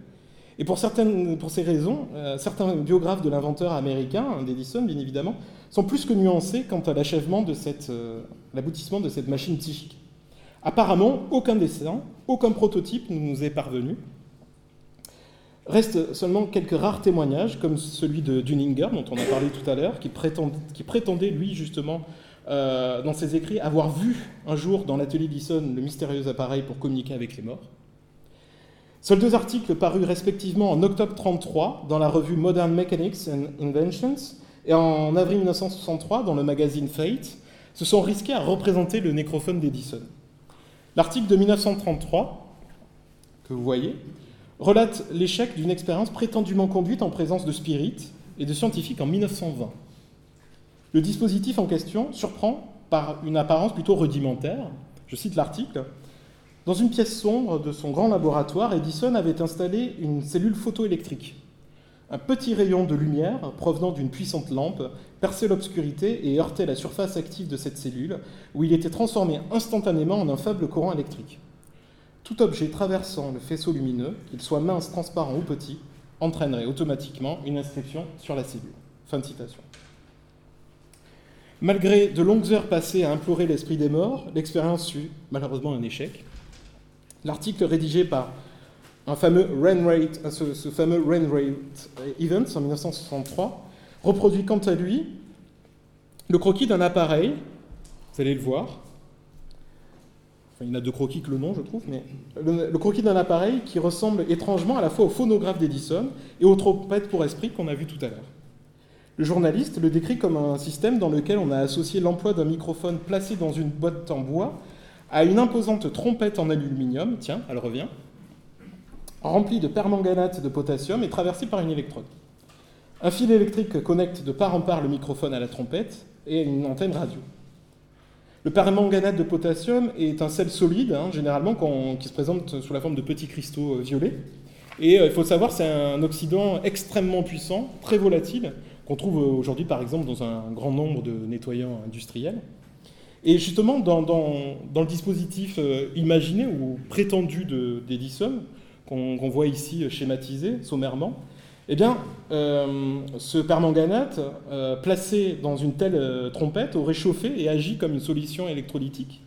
Et pour ces raisons, euh, certains biographes de l'inventeur américain, hein, d'Edison bien évidemment, sont plus que nuancés quant à l'achèvement de cette, euh, l'aboutissement de cette machine psychique. Apparemment, aucun dessin, aucun prototype ne nous est parvenu, Restent seulement quelques rares témoignages, comme celui de Duninger, dont on a parlé tout à l'heure, qui, prétendait, lui, justement, euh, dans ses écrits, avoir vu un jour dans l'atelier d'Isson le mystérieux appareil pour communiquer avec les morts. Seuls deux articles parus respectivement en octobre 1933 dans la revue Modern Mechanics and Inventions et en avril 1963 dans le magazine Fate se sont risqués à représenter le nécrophone d'Edison. L'article de 1933, que vous voyez, relate l'échec d'une expérience prétendument conduite en présence de spirites et de scientifiques en 1920. Le dispositif en question surprend par une apparence plutôt rudimentaire. Je cite l'article. Dans une pièce sombre de son grand laboratoire, Edison avait installé une cellule photoélectrique. Un petit rayon de lumière provenant d'une puissante lampe perçait l'obscurité et heurtait la surface active de cette cellule, où il était transformé instantanément en un faible courant électrique. Tout objet traversant le faisceau lumineux, qu'il soit mince, transparent ou petit, entraînerait automatiquement une inscription sur la cellule. Fin de citation. Malgré de longues heures passées à implorer l'esprit des morts, l'expérience fut malheureusement un échec. L'article rédigé par un fameux rate, ce, ce, fameux Rain Rate Events en 1963 reproduit quant à lui le croquis d'un appareil, vous allez le voir, il y en a deux croquis que le nom, je trouve, mais le, croquis d'un appareil qui ressemble étrangement à la fois au phonographe d'Edison et aux trompettes pour esprit qu'on a vu tout à l'heure. Le journaliste le décrit comme un système dans lequel on a associé l'emploi d'un microphone placé dans une boîte en bois à une imposante trompette en aluminium, tiens, elle revient, remplie de permanganate de potassium et traversée par une électrode. Un fil électrique connecte de part en part le microphone à la trompette et une antenne radio. Le permanganate de potassium est un sel solide, hein, généralement, qui se présente sous la forme de petits cristaux euh, violets. Et euh, il faut savoir, c'est un oxydant extrêmement puissant, très volatile, qu'on trouve aujourd'hui, par exemple, dans un grand nombre de nettoyants industriels. Et justement, dans, le dispositif euh, imaginé ou prétendu d'Edison, qu'on voit ici schématisé sommairement, Eh bien, euh, ce permanganate, euh, placé dans une telle euh, trompette, aurait chauffé et agi comme une solution électrolytique.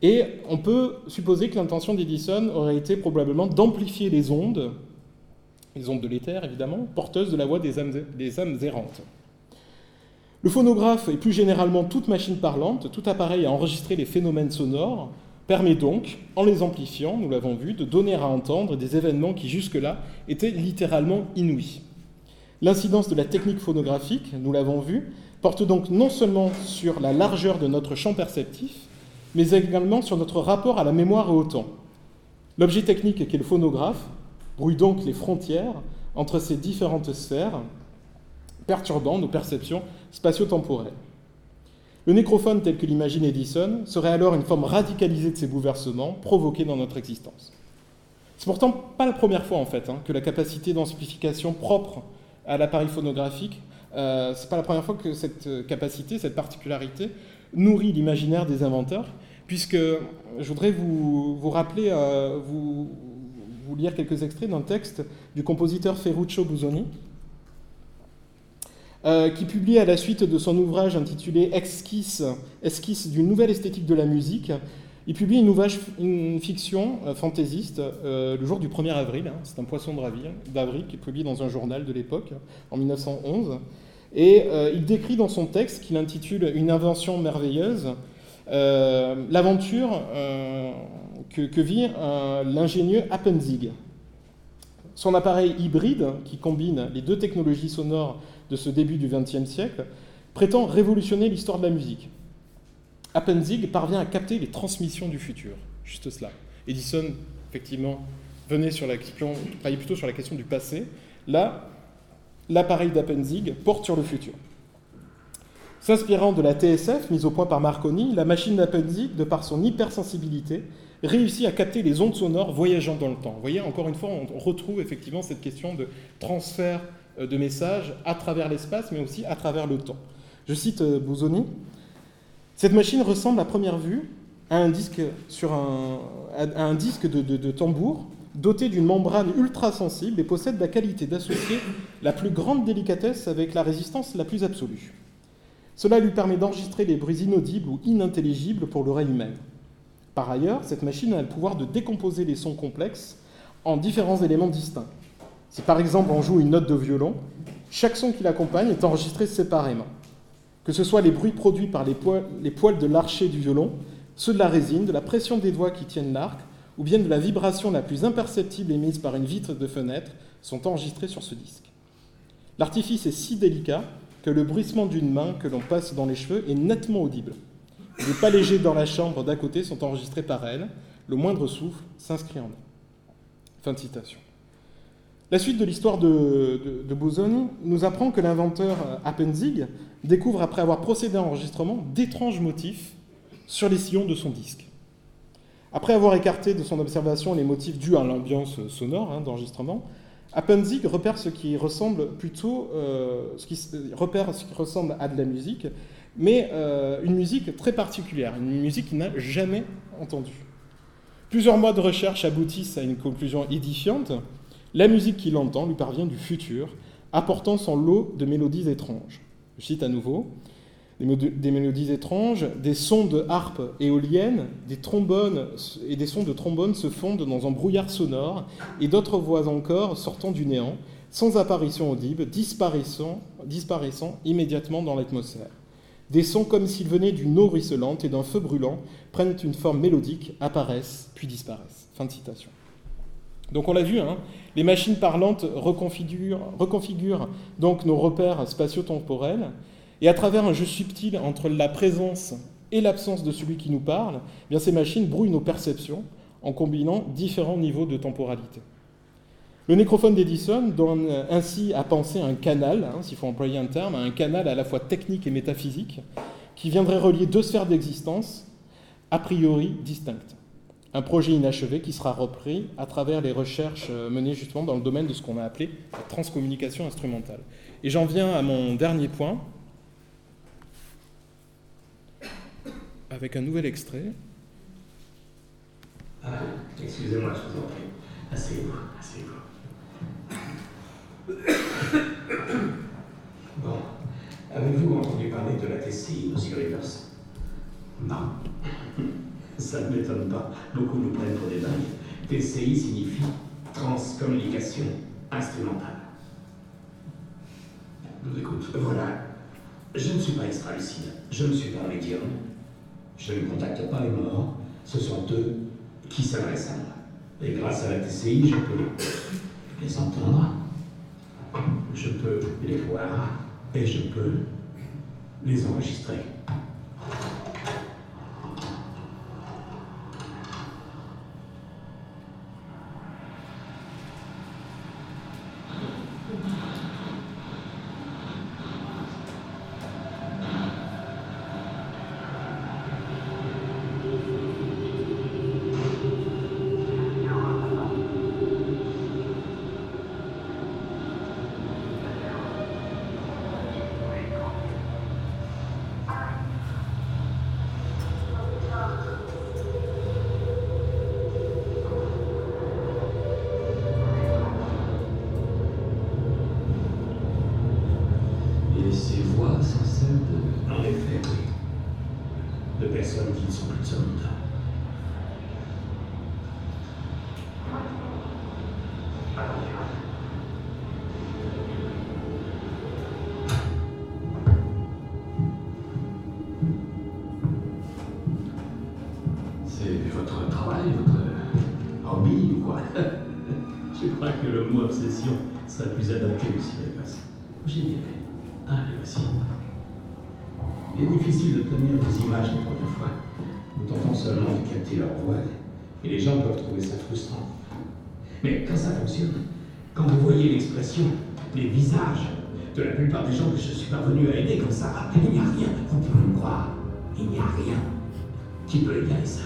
Et on peut supposer que l'intention d'Edison aurait été probablement d'amplifier les ondes, les ondes de l'éther évidemment, porteuses de la voix des âmes, des âmes errantes. Le phonographe et plus généralement toute machine parlante, tout appareil à enregistrer les phénomènes sonores, permet donc, en les amplifiant, nous l'avons vu, de donner à entendre des événements qui jusque-là étaient littéralement inouïs. L'incidence de la technique phonographique, nous l'avons vu, porte donc non seulement sur la largeur de notre champ perceptif, mais également sur notre rapport à la mémoire et au temps. L'objet technique qu'est le phonographe brouille donc les frontières entre ces différentes sphères, perturbant nos perceptions spatio-temporelles. Le nécrophone tel que l'imagine Edison serait alors une forme radicalisée de ces bouleversements provoqués dans notre existence. C'est pourtant pas la première fois en fait hein, que la capacité d'amplification propre à l'appareil phonographique, euh, c'est pas la première fois que cette capacité, cette particularité nourrit l'imaginaire des inventeurs, puisque je voudrais vous, vous rappeler, euh, vous, vous lire quelques extraits d'un texte du compositeur Ferruccio Busoni, euh, qui publie à la suite de son ouvrage intitulé Esquisse, Esquisse d'une nouvelle esthétique de la musique. Il publie une, ouvrage, une fiction euh, fantaisiste euh, le jour du 1er avril. Hein, c'est un poisson d'avril qui est publié dans un journal de l'époque, en 1911. Et il décrit dans son texte, qu'il intitule Une invention merveilleuse, l'aventure que, vit l'ingénieux Appenzig. Son appareil hybride, qui combine les deux technologies sonores de ce début du XXe siècle, prétend révolutionner l'histoire de la musique. Appenzig parvient à capter les transmissions du futur, juste cela. Edison, effectivement, venait sur la question, travaillait plutôt sur la question du passé. Là, l'appareil d'Appenzig porte sur le futur. S'inspirant de la TSF mise au point par Marconi, la machine d'Appenzig, de par son hypersensibilité, réussit à capter les ondes sonores voyageant dans le temps. Vous voyez, encore une fois, on retrouve effectivement cette question de transfert de messages à travers l'espace, mais aussi à travers le temps. Je cite euh, Bouzoni. Cette machine ressemble à première vue à un disque, disque de, tambour doté d'une membrane ultra sensible et possède la qualité d'associer la plus grande délicatesse avec la résistance la plus absolue. Cela lui permet d'enregistrer les bruits inaudibles ou inintelligibles pour l'oreille humaine. Par ailleurs, cette machine a le pouvoir de décomposer les sons complexes en différents éléments distincts. Si par exemple on joue une note de violon, chaque son qui l'accompagne est enregistré séparément. Que ce soit les bruits produits par les poils, de l'archet du violon, ceux de la résine, de la pression des doigts qui tiennent l'arc, ou bien de la vibration la plus imperceptible émise par une vitre de fenêtre, sont enregistrés sur ce disque. L'artifice est si délicat que le bruissement d'une main que l'on passe dans les cheveux est nettement audible. Les pas légers dans la chambre d'à côté sont enregistrés par elle, le moindre souffle s'inscrit en eux. Fin de citation. La suite de l'histoire de, de, nous apprend que l'inventeur Appenzig découvre, après avoir procédé à l'enregistrement, d'étranges motifs sur les sillons de son disque. Après avoir écarté de son observation les motifs dus à l'ambiance sonore hein, d'enregistrement, Appenzig repère ce qui ressemble plutôt, euh, qui, repère ce qui ressemble à de la musique, mais euh, une musique très particulière, une musique qu'il n'a jamais entendue. Plusieurs mois de recherche aboutissent à une conclusion édifiante. La musique qu'il entend lui parvient du futur, apportant son lot de mélodies étranges. Je cite à nouveau des mélodies étranges, des sons de harpe éolienne, des trombones et des sons de trombone se fondent dans un brouillard sonore, et d'autres voix encore sortant du néant, sans apparition audible, disparaissant, disparaissant immédiatement dans l'atmosphère. Des sons comme s'ils venaient d'une eau ruisselante et d'un feu brûlant prennent une forme mélodique, apparaissent, puis disparaissent. Fin de citation. Donc on l'a vu, hein, les machines parlantes reconfigurent, donc nos repères spatio-temporels, et à travers un jeu subtil entre la présence et l'absence de celui qui nous parle, eh bien ces machines brouillent nos perceptions en combinant différents niveaux de temporalité. Le nécrophone d'Edison donne ainsi à penser un canal, hein, s'il faut employer un terme, un canal à la fois technique et métaphysique, qui viendrait relier deux sphères d'existence a priori distinctes un projet inachevé qui sera repris à travers les recherches euh, menées justement dans le domaine de ce qu'on a appelé la transcommunication instrumentale. Et j'en viens à mon dernier point, avec un nouvel extrait. Ah, excusez-moi, je vous en prie. Asseyez-vous, asseyez-vous. bon, avez-vous entendu parler de la TSI, monsieur Rivers? Non ça ne m'étonne pas. Beaucoup nous prennent pour des dingues. TCI signifie transcommunication instrumentale. Je vous écoute. Voilà. Je ne suis pas extra-lucide. Je ne suis pas médium. Je ne contacte pas les morts. Ce sont eux qui s'adressent à moi. Et grâce à la TCI, je peux les entendre. Je peux les voir. Et je peux les enregistrer. Mais quand ça fonctionne, quand vous voyez l'expression, les visages de la plupart des gens que je suis parvenu à aider comme ça, il n'y a rien, vous pouvez me croire, il n'y a rien qui peut égaler ça.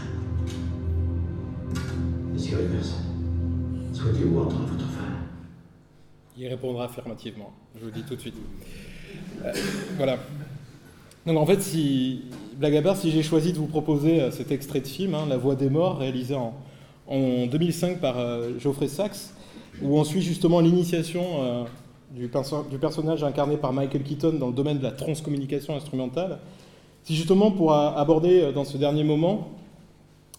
Monsieur Rivers, souhaitez-vous entendre votre femme? Il répondra affirmativement, je vous le dis tout de suite. Euh, voilà. Donc en fait, si, blague à part, si j'ai choisi de vous proposer euh, cet extrait de film, hein, La Voix des Morts, réalisé en, en 2005 par euh, Geoffrey Sachs, où on suit justement l'initiation euh, du, du personnage incarné par Michael Keaton dans le domaine de la transcommunication instrumentale, c'est justement pour a- aborder euh, dans ce dernier moment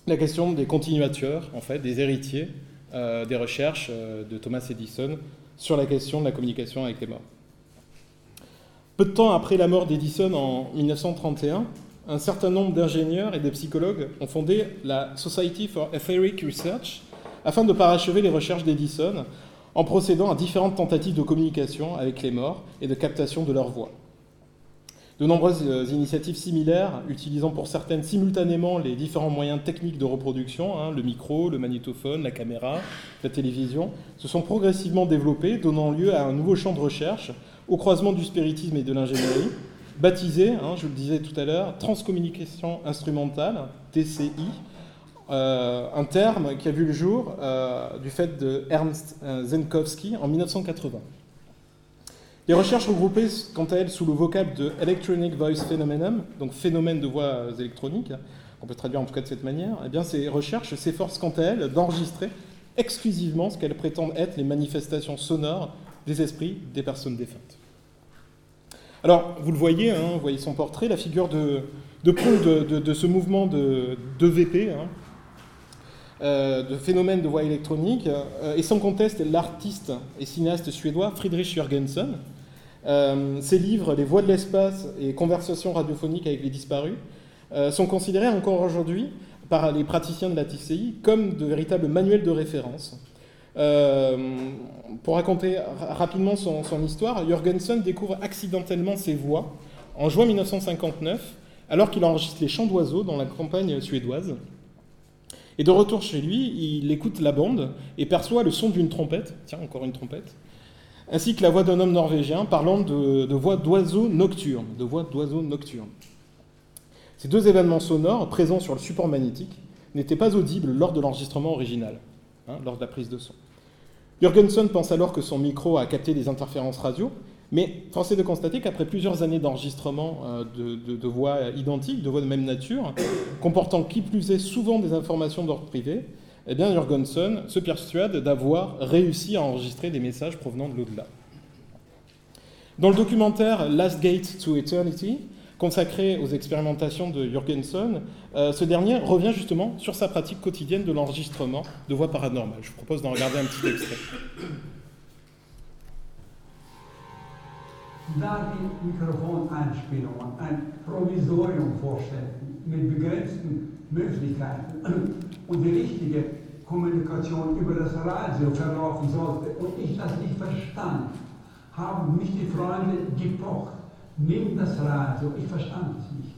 la question des continuateurs, en fait, des héritiers euh, des recherches euh, de Thomas Edison sur la question de la communication avec les morts. Peu de temps après la mort d'Edison en 1931, un certain nombre d'ingénieurs et de psychologues ont fondé la Society for Etheric Research afin de parachever les recherches d'Edison en procédant à différentes tentatives de communication avec les morts et de captation de leur voix. De nombreuses euh, initiatives similaires, utilisant pour certaines simultanément les différents moyens techniques de reproduction, hein, le micro, le magnétophone, la caméra, la télévision, se sont progressivement développées, donnant lieu à un nouveau champ de recherche au croisement du spiritisme et de l'ingénierie, baptisé, hein, je le disais tout à l'heure, transcommunication instrumentale, TCI, euh, un terme qui a vu le jour euh, du fait de Ernst euh, Zenkowski en 1980. Les recherches regroupées, quant à elles, sous le vocable de Electronic Voice Phenomenon, donc phénomène de voix électroniques, on peut traduire en tout cas de cette manière, eh bien, ces recherches s'efforcent quant à elles d'enregistrer exclusivement ce qu'elles prétendent être les manifestations sonores des esprits des personnes défuntes. Alors, vous le voyez, hein, vous voyez son portrait, la figure de, de de, de- de ce mouvement de, d'EVP, hein, euh, de phénomène de voix électronique, euh, et sans conteste l'artiste et cinéaste suédois Friedrich Jürgensen. Euh, ses livres Les voix de l'espace et Conversations radiophoniques avec les disparus sont considérés encore aujourd'hui par les praticiens de la TCI comme de véritables manuels de référence. Euh, pour raconter ra- rapidement son, histoire, Jürgensen découvre accidentellement ses voix en juin 1959, alors qu'il enregistre les chants d'oiseaux dans la campagne suédoise. Et de retour chez lui, il écoute la bande et perçoit le son d'une trompette, tiens, encore une trompette, ainsi que la voix d'un homme norvégien parlant de, de voix d'oiseaux nocturnes, de voix d'oiseaux nocturnes. Ces deux événements sonores, présents sur le support magnétique, n'étaient pas audibles lors de l'enregistrement original, hein, lors de la prise de son. Jürgensen pense alors que son micro a capté des interférences radio, mais force est de constater qu'après plusieurs années d'enregistrement euh, de, voix identiques, de voix de même nature, comportant qui plus est souvent des informations d'ordre privé, eh bien Jürgensen se persuade d'avoir réussi à enregistrer des messages provenant de l'au-delà. Dans le documentaire Last Gate to Eternity, consacré aux expérimentations de Jürgensen, euh, ce dernier revient justement sur sa pratique quotidienne de l'enregistrement de voix paranormales. Je vous propose d'en regarder un petit extrait. da die Mikrofoneinspielungen ein Provisorium vorstellen mit begrenzten Möglichkeiten und die richtige Kommunikation über das Radio verlaufen sollte und ich das nicht verstand, haben mich die Freunde gepocht. Nimm das Radio, ich verstand es nicht.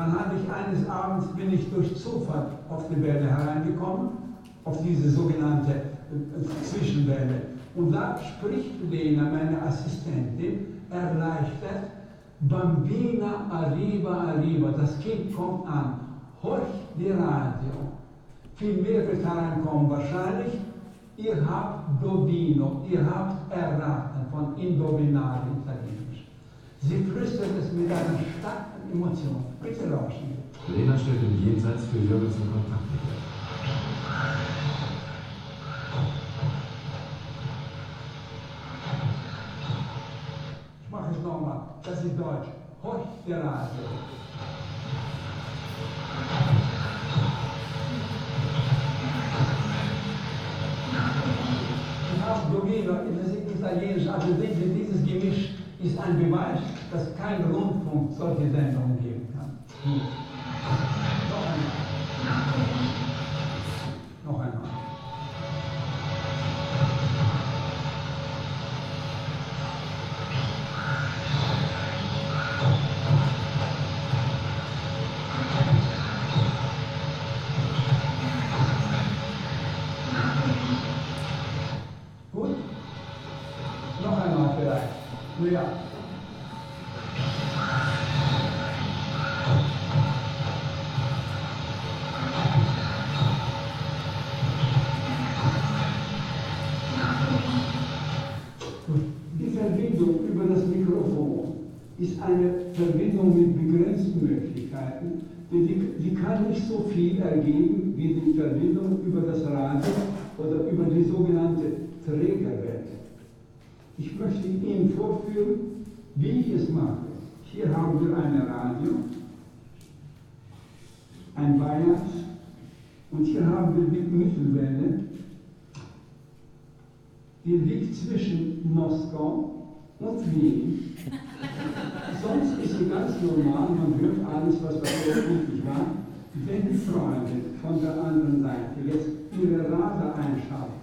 Dann habe ich eines Abends, bin ich durch Zufall auf die Welle hereingekommen, auf diese sogenannte äh, Zwischenwelle. Und da spricht Lena, meine Assistentin, erleichtert, Bambina arriva, arriva, das Kind kommt an, horch die Radio. Viel mehr wird hereinkommen wahrscheinlich. Ihr habt Dovino, ihr habt erraten von Indovinare Italienisch. Sie flüstert es mit einer starken Emotion. Bitte lauschen. Lena stellt im Jenseits für Jürgensen Kontakt mit ihr. Ich mache es nochmal. Das ist Deutsch. Horch der. Ich habe Dovino, das ist italienisch, also diese- dieses Gemisch ist ein Beweis, dass kein Rundfunk solche Sendungen geben kann. Ich möchte Ihnen vorführen, wie ich es mache. Hier haben wir ein Radio, ein Bias und hier haben wir die Mittelwelle, die liegt zwischen Moskau und Wien. Sonst ist sie ganz normal, man hört alles, was vorher üblich war. Wenn die Freunde von der anderen Seite jetzt ihre Radar einschalten,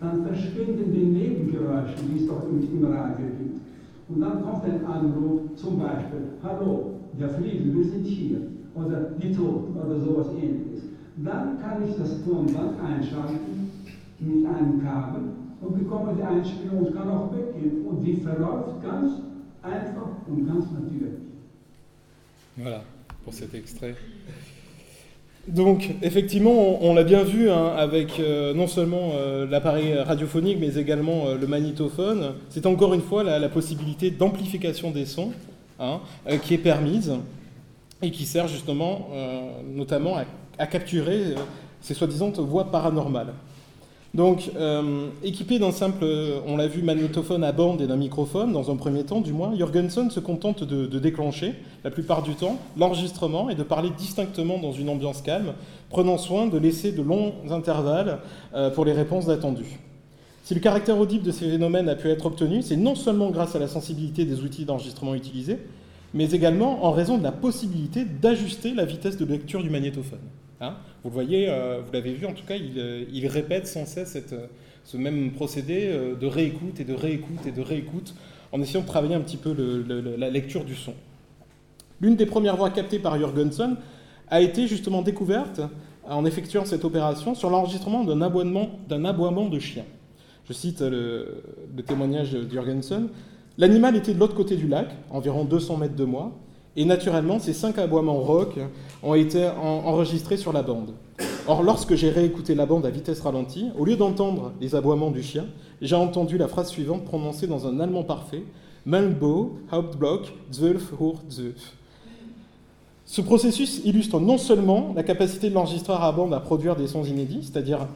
dann verschwinden die Nebengeräusche, die es doch im, Radio gibt. Und dann kommt ein Anruf, zum Beispiel, hallo, der Frieden, wir sind hier, oder die Toten, oder sowas ähnliches. Dann kann ich das Tonband einschalten mit einem Kabel und bekomme die Einspielung und kann auch weggehen. Und die verläuft ganz einfach und ganz natürlich. Voilà, pour cet extrait. Donc, effectivement, on, l'a bien vu hein, avec euh, non seulement euh, l'appareil radiophonique, mais également euh, le magnétophone. C'est encore une fois la, possibilité d'amplification des sons hein, qui est permise et qui sert justement notamment à, capturer ces soi-disant voix paranormales. Donc, euh, équipé d'un simple, on l'a vu, magnétophone à bande et d'un microphone, dans un premier temps du moins, Jürgensen se contente de, de déclencher, la plupart du temps, l'enregistrement et de parler distinctement dans une ambiance calme, prenant soin de laisser de longs intervalles euh, pour les réponses attendues. Si le caractère audible de ces phénomènes a pu être obtenu, c'est non seulement grâce à la sensibilité des outils d'enregistrement utilisés, mais également en raison de la possibilité d'ajuster la vitesse de lecture du magnétophone. Hein vous le voyez, euh, vous l'avez vu en tout cas, il, euh, répète sans cesse euh, ce même procédé de réécoute et de réécoute et de réécoute en essayant de travailler un petit peu la lecture du son. L'une des premières voix captées par Jürgensen a été justement découverte en effectuant cette opération sur l'enregistrement d'un aboiement, d'un aboiement de chien. Je cite le, témoignage de Jürgensen. L'animal était de l'autre côté du lac, environ 200 mètres de moi, et naturellement, ces cinq aboiements rock ont été en- enregistrés sur la bande. Or, lorsque j'ai réécouté la bande à vitesse ralentie, au lieu d'entendre les aboiements du chien, j'ai entendu la phrase suivante prononcée dans un allemand parfait Melbo, Hauptblock, 12 Uhr 12. Ce processus illustre non seulement la capacité de l'enregistreur à bande à produire des sons inédits, c'est-à-dire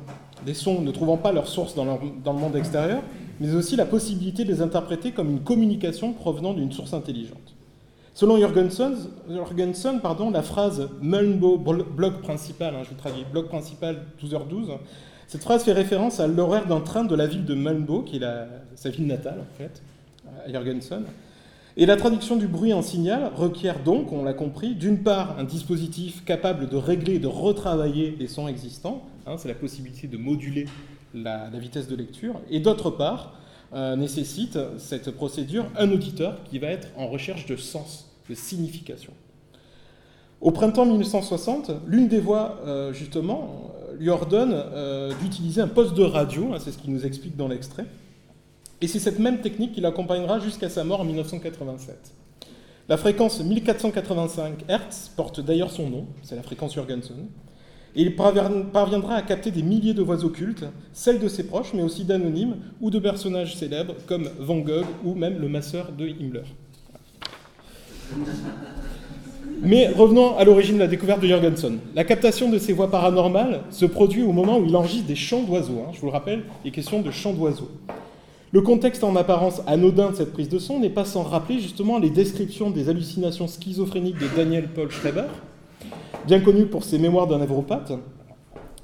des sons ne trouvant pas leur source dans le monde extérieur, mais aussi la possibilité de les interpréter comme une communication provenant d'une source intelligente. Selon Jorgensen, pardon, la phrase Mulnbo bloc principal, hein, je vous traduis, bloc principal 12h12, cette phrase fait référence à l'horaire d'un train de la ville de Mulnbo, qui est sa ville natale en fait, à Jorgensen. Et la traduction du bruit en signal requiert donc, on l'a compris, d'une part un dispositif capable de régler et de retravailler les sons existants, hein, c'est la possibilité de moduler la vitesse de lecture, et d'autre part euh, nécessite cette procédure un auditeur qui va être en recherche de sens, de signification. Au printemps 1960, l'une des voix, euh, justement, lui ordonne euh, d'utiliser un poste de radio, hein, c'est ce qu'il nous explique dans l'extrait, et c'est cette même technique qui l'accompagnera jusqu'à sa mort en 1987. La fréquence 1485 Hz porte d'ailleurs son nom, c'est la fréquence Jorgensen, et il parviendra à capter des milliers de voix occultes, celles de ses proches, mais aussi d'anonymes ou de personnages célèbres comme Van Gogh ou même le masseur de Himmler. Mais revenons à l'origine de la découverte de Jorgensen. La captation de ces voix paranormales se produit au moment où il enregistre des chants d'oiseaux. Hein. Je vous le rappelle, il est question de chants d'oiseaux. Le contexte en apparence anodin de cette prise de son n'est pas sans rappeler justement les descriptions des hallucinations schizophréniques de Daniel Paul Schreiber, bien connu pour ses mémoires d'un névropathe,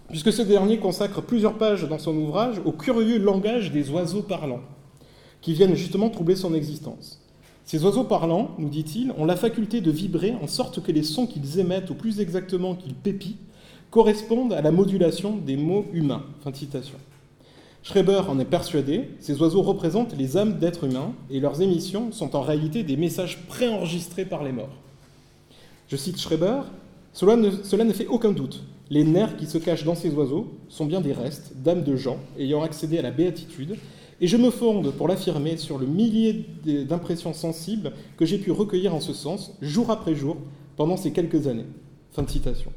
puisque ce dernier consacre plusieurs pages dans son ouvrage au curieux langage des oiseaux parlants, qui viennent justement troubler son existence. Ces oiseaux parlants, nous dit-il, ont la faculté de vibrer en sorte que les sons qu'ils émettent, ou plus exactement qu'ils pépient, correspondent à la modulation des mots humains. Fin de citation. Schreiber en est persuadé, ces oiseaux représentent les âmes d'êtres humains et leurs émissions sont en réalité des messages préenregistrés par les morts. Je cite Schreiber, cela ne, fait aucun doute. Les nerfs qui se cachent dans ces oiseaux sont bien des restes d'âmes de gens ayant accédé à la béatitude, et je me fonde pour l'affirmer sur le millier d'impressions sensibles que j'ai pu recueillir en ce sens, jour après jour, pendant ces quelques années. Fin de citation.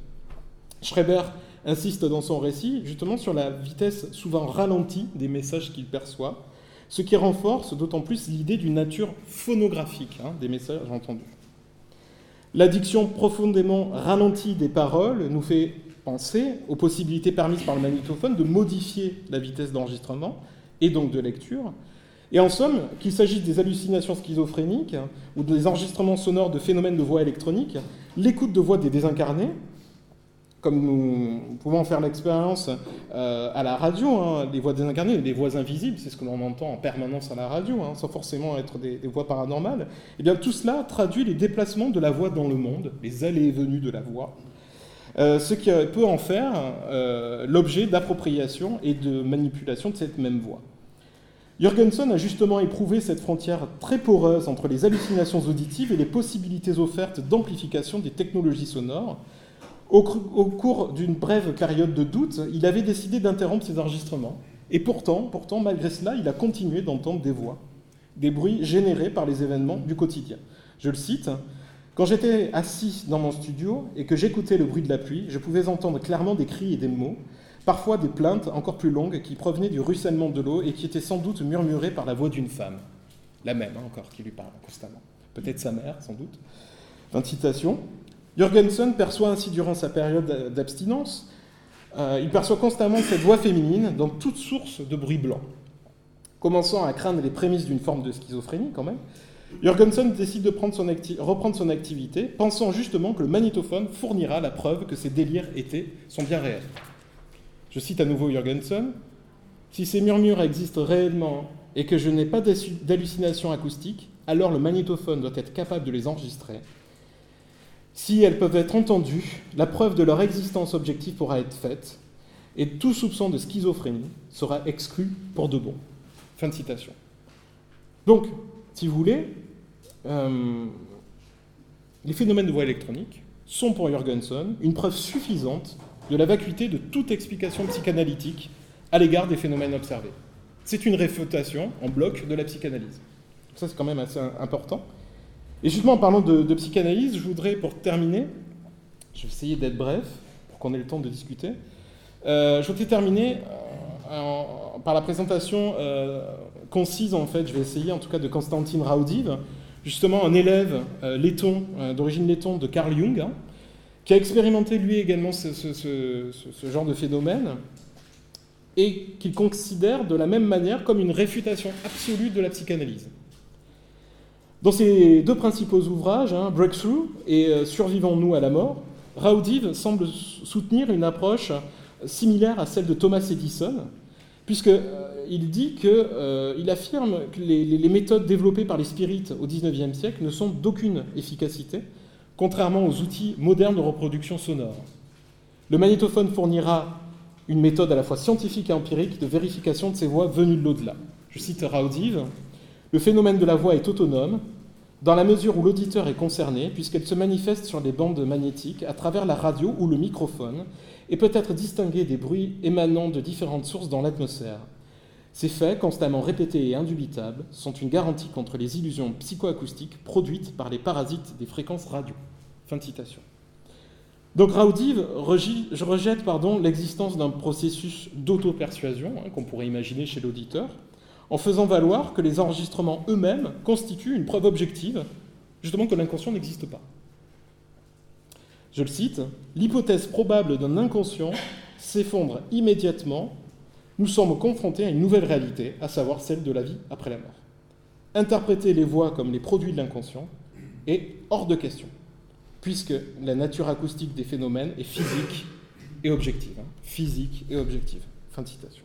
Schreiber insiste dans son récit justement sur la vitesse souvent ralentie des messages qu'il perçoit, ce qui renforce d'autant plus l'idée d'une nature phonographique hein, des messages entendus. L'addiction profondément ralentie des paroles nous fait penser aux possibilités permises par le magnétophone de modifier la vitesse d'enregistrement et donc de lecture. Et en somme, qu'il s'agisse des hallucinations schizophréniques ou des enregistrements sonores de phénomènes de voix électroniques, l'écoute de voix des désincarnés, comme nous pouvons faire l'expérience euh, à la radio, hein, les voix désincarnées, les voix invisibles, c'est ce que l'on entend en permanence à la radio, hein, sans forcément être des, voix paranormales, et eh bien tout cela traduit les déplacements de la voix dans le monde, les allées et venues de la voix, euh, ce qui peut en faire euh, l'objet d'appropriation et de manipulation de cette même voix. Jürgensen a justement éprouvé cette frontière très poreuse entre les hallucinations auditives et les possibilités offertes d'amplification des technologies sonores, au, cours d'une brève période de doute, il avait décidé d'interrompre ses enregistrements. Et pourtant, pourtant, malgré cela, il a continué d'entendre des voix, des bruits générés par les événements du quotidien. Je le cite Quand j'étais assis dans mon studio et que j'écoutais le bruit de la pluie, je pouvais entendre clairement des cris et des mots, parfois des plaintes encore plus longues qui provenaient du ruissellement de l'eau et qui étaient sans doute murmurées par la voix d'une femme. La même, hein, encore, qui lui parle constamment. Peut-être sa mère, sans doute. Fin citation. Jürgensen perçoit ainsi durant sa période d'abstinence, euh, il perçoit constamment cette voix féminine dans toute source de bruit blanc. Commençant à craindre les prémices d'une forme de schizophrénie quand même, Jürgensen décide de reprendre son activité, pensant justement que le magnétophone fournira la preuve que ses délires étaient, sont bien réels. Je cite à nouveau Jürgensen, Si ces murmures existent réellement et que je n'ai pas d'hallucination acoustique, alors le magnétophone doit être capable de les enregistrer si elles peuvent être entendues, la preuve de leur existence objective pourra être faite, et tout soupçon de schizophrénie sera exclu pour de bon. Fin de citation. Donc, si vous voulez, euh, les phénomènes de voix électronique sont pour Jorgensen une preuve suffisante de la vacuité de toute explication psychanalytique à l'égard des phénomènes observés. C'est une réfutation en bloc de la psychanalyse. Ça, c'est quand même assez important. Et justement, en parlant de, psychanalyse, je voudrais, pour terminer, je vais essayer d'être bref, pour qu'on ait le temps de discuter, euh, je voudrais terminer euh, par la présentation euh, concise, en fait, je vais essayer en tout cas de Konstantin Raudiv, justement un élève euh, d'origine letton de Carl Jung, hein, qui a expérimenté lui également ce, ce genre de phénomène, et qu'il considère de la même manière comme une réfutation absolue de la psychanalyse. Dans ses deux principaux ouvrages, hein, Breakthrough et euh, Survivons-nous à la mort, Raudive semble soutenir une approche similaire à celle de Thomas Edison, puisqu'il euh, dit qu'il euh, affirme que les, les, méthodes développées par les spirites au XIXe siècle ne sont d'aucune efficacité, contrairement aux outils modernes de reproduction sonore. Le magnétophone fournira une méthode à la fois scientifique et empirique de vérification de ces voix venues de l'au-delà. Je cite Raudive Le phénomène de la voix est autonome, dans la mesure où l'auditeur est concerné, puisqu'elle se manifeste sur les bandes magnétiques à travers la radio ou le microphone, et peut être distinguée des bruits émanant de différentes sources dans l'atmosphère. Ces faits, constamment répétés et indubitables, sont une garantie contre les illusions psychoacoustiques produites par les parasites des fréquences radio. Fin de citation. Donc Raudive je rejette l'existence d'un processus d'auto-persuasion hein, qu'on pourrait imaginer chez l'auditeur, en faisant valoir que les enregistrements eux-mêmes constituent une preuve objective, justement que l'inconscient n'existe pas. Je le cite, l'hypothèse probable d'un inconscient s'effondre immédiatement, nous sommes confrontés à une nouvelle réalité, à savoir celle de la vie après la mort. Interpréter les voix comme les produits de l'inconscient est hors de question, puisque la nature acoustique des phénomènes est physique et objective. Hein. physique et objective. Fin de citation.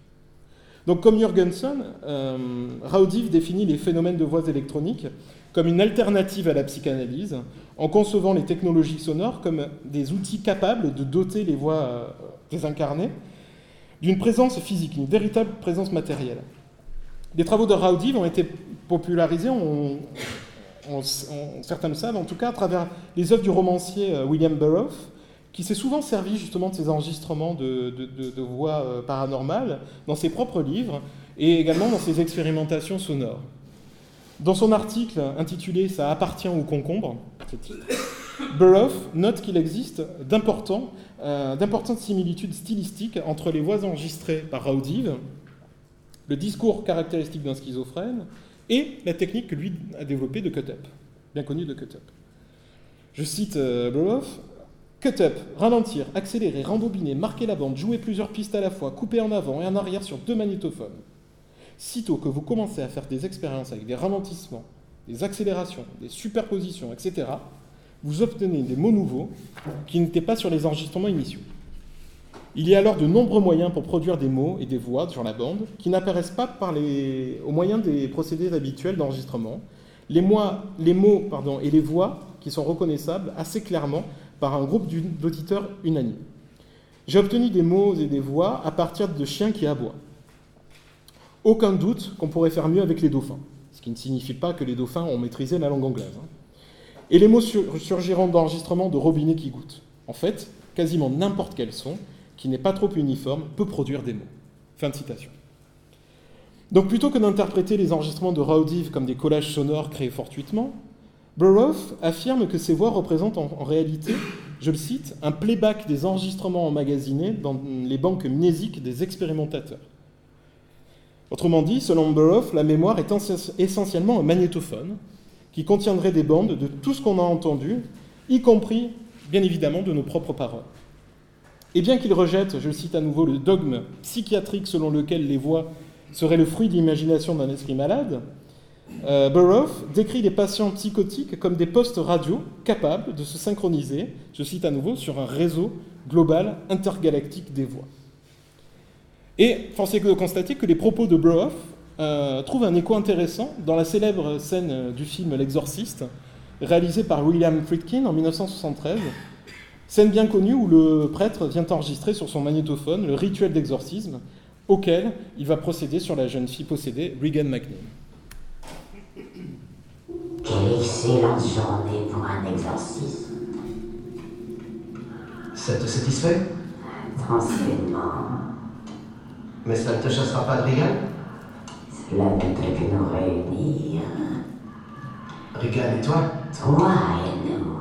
Donc, comme Jürgensen, euh, Raudiv définit les phénomènes de voix électroniques comme une alternative à la psychanalyse, en concevant les technologies sonores comme des outils capables de doter les voix euh, désincarnées d'une présence physique, une véritable présence matérielle. Les travaux de Raudiv ont été popularisés, certains le savent en tout cas, à travers les œuvres du romancier euh, William Burroughs, qui s'est souvent servi justement de ces enregistrements de, voix euh, paranormales dans ses propres livres et également dans ses expérimentations sonores. Dans son article intitulé Ça appartient au concombre, Burroughs note qu'il existe euh, d'importantes similitudes stylistiques entre les voix enregistrées par Raudive, le discours caractéristique d'un schizophrène et la technique que lui a développée de cut-up, bien connue de cut-up. Je cite euh, Burroughs Cut-up, ralentir, accélérer, rembobiner, marquer la bande, jouer plusieurs pistes à la fois, couper en avant et en arrière sur deux magnétophones. Sitôt que vous commencez à faire des expériences avec des ralentissements, des accélérations, des superpositions, etc., vous obtenez des mots nouveaux qui n'étaient pas sur les enregistrements initiaux. Il y a alors de nombreux moyens pour produire des mots et des voix sur la bande qui n'apparaissent pas au moyen des procédés habituels d'enregistrement. Les, mots et les voix qui sont reconnaissables assez clairement par un groupe d'auditeurs unanimes. J'ai obtenu des mots et des voix à partir de chiens qui aboient. Aucun doute qu'on pourrait faire mieux avec les dauphins, ce qui ne signifie pas que les dauphins ont maîtrisé la langue anglaise. Hein. Et les mots surgiront d'enregistrement de robinets qui goûtent. En fait, quasiment n'importe quel son, qui n'est pas trop uniforme, peut produire des mots. Fin de citation. Donc plutôt que d'interpréter les enregistrements de Raudive comme des collages sonores créés fortuitement, Burroughs affirme que ces voix représentent en, réalité, je le cite, un playback des enregistrements emmagasinés dans les banques mnésiques des expérimentateurs. Autrement dit, selon Burroughs, la mémoire est essentiellement un magnétophone qui contiendrait des bandes de tout ce qu'on a entendu, y compris, bien évidemment, de nos propres paroles. Et bien qu'il rejette, je le cite à nouveau, le dogme psychiatrique selon lequel les voix seraient le fruit de l'imagination d'un esprit malade, euh, Burroughs décrit les patients psychotiques comme des postes radio capables de se synchroniser, je cite à nouveau, sur un réseau global intergalactique des voix. Et force est de constater que les propos de Burroughs euh, trouvent un écho intéressant dans la célèbre scène du film L'Exorciste, réalisé par William Friedkin en 1973, scène bien connue où le prêtre vient enregistrer sur son magnétophone le rituel d'exorcisme auquel il va procéder sur la jeune fille possédée, Regan McNeil. Quelle excellente journée pour un exorcisme. Ça te satisfait? Tranquillement. Mais ça ne te chassera pas de Regan Cela ne peut que nous réunir. Regan et toi? Toi et nous.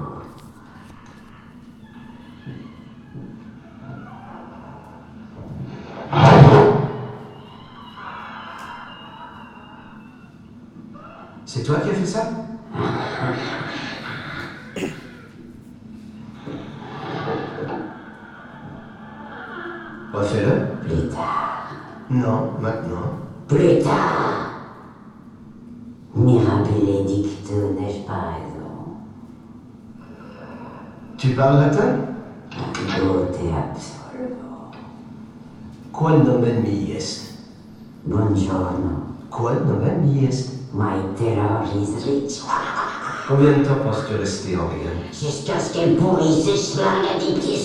C'est toi qui as fait ça Refais-le. Plus tard. Non, maintenant. Plus tard. Mirabile dicto, n'est-ce pas raison Tu parles latin Beauté absolument. Quando ben mi est Buongiorno. Quando ben mi est My terror is rich. Combien de temps penses-tu rester en Regan Jusqu'à ce qu'elle pourrisse et se flingue à dix pieds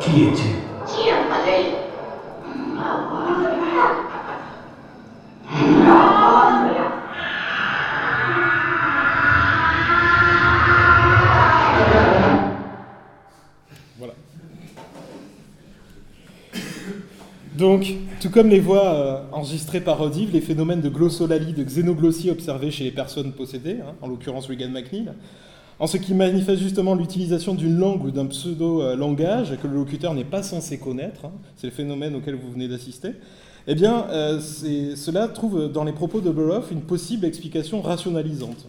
Qui Donc, tout comme les voix euh, enregistrées par Odive, les phénomènes de glossolalie, de xénoglossie observés chez les personnes possédées, hein, en l'occurrence Regan McNeil, en ce qui manifeste justement l'utilisation d'une langue ou d'un pseudo-langage que le locuteur n'est pas censé connaître, hein, c'est le phénomène auquel vous venez d'assister, eh bien, euh, cela trouve dans les propos de Burroughs une possible explication rationalisante.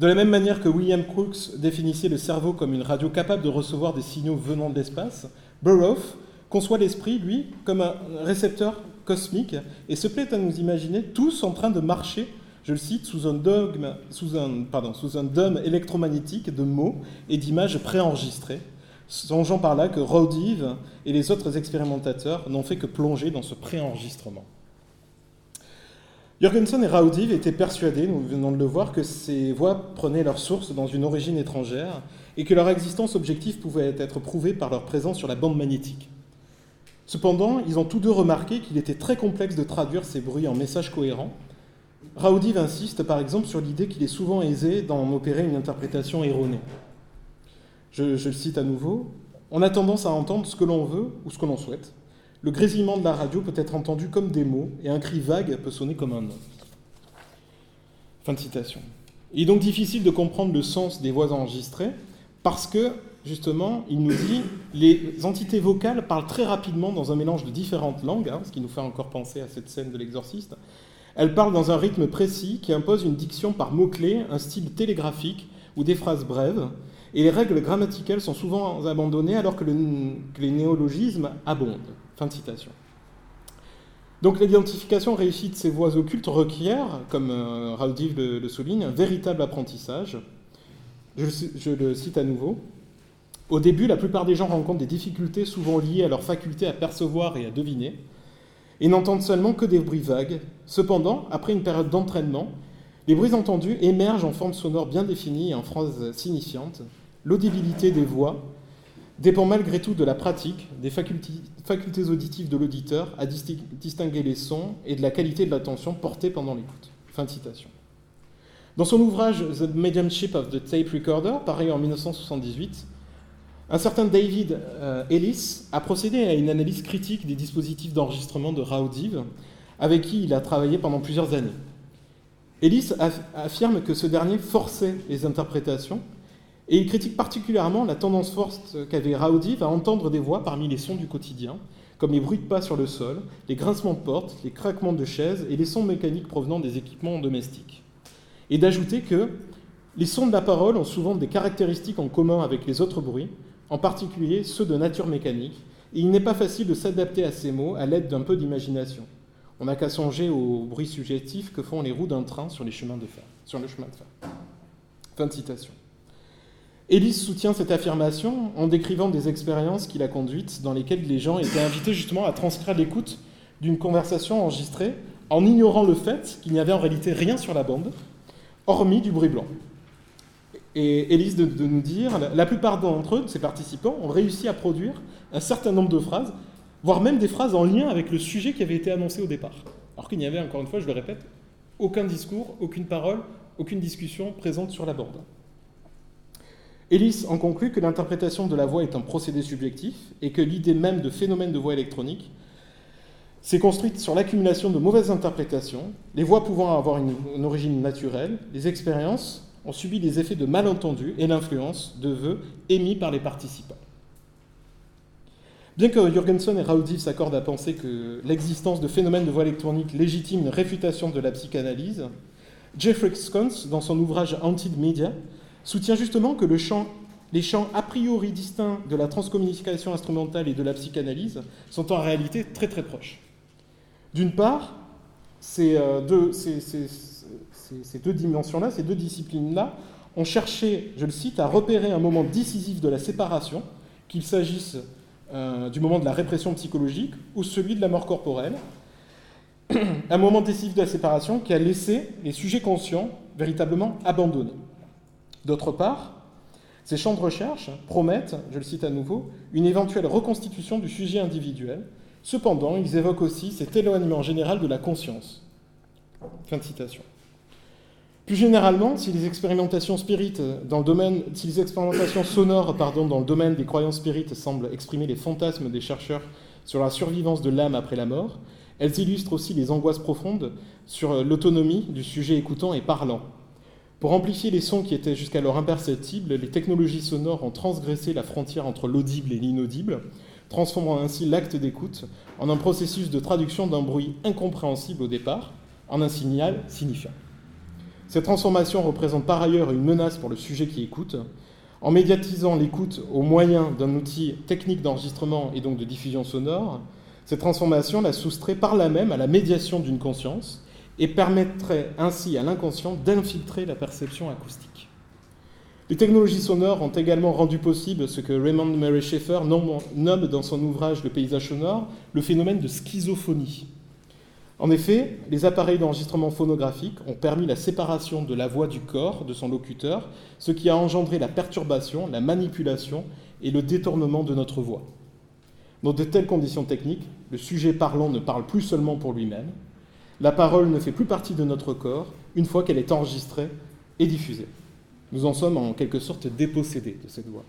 De la même manière que William Crookes définissait le cerveau comme une radio capable de recevoir des signaux venant de l'espace, Burroughs conçoit l'esprit, lui, comme un récepteur cosmique et se plaît à nous imaginer tous en train de marcher, je le cite, sous un dogme, sous un, pardon, dôme électromagnétique de mots et d'images préenregistrées, songeant par là que Rodive et les autres expérimentateurs n'ont fait que plonger dans ce préenregistrement. Jorgensen et Raudive étaient persuadés, nous venons de le voir, que ces voix prenaient leur source dans une origine étrangère et que leur existence objective pouvait être prouvée par leur présence sur la bande magnétique. Cependant, ils ont tous deux remarqué qu'il était très complexe de traduire ces bruits en messages cohérents. Raudive insiste par exemple sur l'idée qu'il est souvent aisé d'en opérer une interprétation erronée. Je, je le cite à nouveau. On a tendance à entendre ce que l'on veut ou ce que l'on souhaite. Le grésillement de la radio peut être entendu comme des mots et un cri vague peut sonner comme un nom. Fin de citation. Il est donc difficile de comprendre le sens des voix enregistrées parce que, justement, il nous dit les entités vocales parlent très rapidement dans un mélange de différentes langues, hein, ce qui nous fait encore penser à cette scène de l'exorciste. Elles parlent dans un rythme précis qui impose une diction par mots-clés, un style télégraphique ou des phrases brèves, et les règles grammaticales sont souvent abandonnées alors que, le, que les néologismes abondent. Fin de citation. Donc l'identification réussie de ces voix occultes requiert, comme euh, le, souligne, un véritable apprentissage. Je le cite à nouveau. Au début, la plupart des gens rencontrent des difficultés souvent liées à leur faculté à percevoir et à deviner, et n'entendent seulement que des bruits vagues. Cependant, après une période d'entraînement, les bruits entendus émergent en forme sonore bien définie et en phrases signifiantes. L'audibilité des voix dépend malgré tout de la pratique, des facultés, auditives de l'auditeur à disti- distinguer les sons et de la qualité de l'attention portée pendant l'écoute. Fin de citation. Dans son ouvrage The Mediumship of the Tape Recorder, paru en 1978, un certain David euh, Ellis a procédé à une analyse critique des dispositifs d'enregistrement de Raudive, avec qui il a travaillé pendant plusieurs années. Ellis aff- affirme que ce dernier forçait les interprétations et il critique particulièrement la tendance forte qu'avait Raudive à entendre des voix parmi les sons du quotidien, comme les bruits de pas sur le sol, les grincements de portes, les craquements de chaises et les sons mécaniques provenant des équipements domestiques. Et d'ajouter que les sons de la parole ont souvent des caractéristiques en commun avec les autres bruits, en particulier ceux de nature mécanique, et il n'est pas facile de s'adapter à ces mots à l'aide d'un peu d'imagination. On n'a qu'à songer aux bruits subjectifs que font les roues d'un train sur, les chemins le chemin de fer. Fin de citation. Ellis soutient cette affirmation en décrivant des expériences qu'il a conduites dans lesquelles les gens étaient invités justement à transcrire l'écoute d'une conversation enregistrée en ignorant le fait qu'il n'y avait en réalité rien sur la bande, hormis du bruit blanc. Et Ellis de, de nous dire, la, la plupart d'entre eux, de ces participants, ont réussi à produire un certain nombre de phrases, voire même des phrases en lien avec le sujet qui avait été annoncé au départ. Alors qu'il n'y avait, encore une fois, je le répète, aucun discours, aucune parole, aucune discussion présente sur la bande. Ellis en conclut que l'interprétation de la voix est un procédé subjectif et que l'idée même de phénomène de voix électronique s'est construite sur l'accumulation de mauvaises interprétations, les voix pouvant avoir une origine naturelle, les expériences ont subi les effets de malentendus et l'influence de vœux émis par les participants. Bien que Jürgensen et Raoudif s'accordent à penser que l'existence de phénomènes de voix électronique légitime une réfutation de la psychanalyse, Jeffrey Sconce, dans son ouvrage Haunted Media, soutient justement que les champs a priori distincts de la transcommunication instrumentale et de la psychanalyse sont en réalité très très proches. D'une part, ces euh, deux, ces deux dimensions-là, ces deux disciplines-là, ont cherché, je le cite, à repérer un moment décisif de la séparation, qu'il s'agisse euh, du moment de la répression psychologique ou celui de la mort corporelle, un moment décisif de la séparation qui a laissé les sujets conscients véritablement abandonnés. D'autre part, ces champs de recherche promettent, je le cite à nouveau, une éventuelle reconstitution du sujet individuel. Cependant, ils évoquent aussi cet éloignement général de la conscience. Fin de citation. Plus généralement, si les expérimentations spirites dans le domaine, si les expérimentations sonores dans le domaine des croyances spirites semblent exprimer les fantasmes des chercheurs sur la survivance de l'âme après la mort, elles illustrent aussi les angoisses profondes sur l'autonomie du sujet écoutant et parlant. Pour amplifier les sons qui étaient jusqu'alors imperceptibles, les technologies sonores ont transgressé la frontière entre l'audible et l'inaudible, transformant ainsi l'acte d'écoute en un processus de traduction d'un bruit incompréhensible au départ en un signal signifiant. Cette transformation représente par ailleurs une menace pour le sujet qui écoute. En médiatisant l'écoute au moyen d'un outil technique d'enregistrement et donc de diffusion sonore, cette transformation la soustrait par là même à la médiation d'une conscience et permettrait ainsi à l'inconscient d'infiltrer la perception acoustique. Les technologies sonores ont également rendu possible ce que Raymond Murray Schaeffer nomme dans son ouvrage Le paysage sonore le phénomène de schizophonie. En effet, les appareils d'enregistrement phonographique ont permis la séparation de la voix du corps de son locuteur, ce qui a engendré la perturbation, la manipulation et le détournement de notre voix. Dans de telles conditions techniques, le sujet parlant ne parle plus seulement pour lui-même, la parole ne fait plus partie de notre corps une fois qu'elle est enregistrée et diffusée. Nous en sommes en quelque sorte dépossédés de cette voix.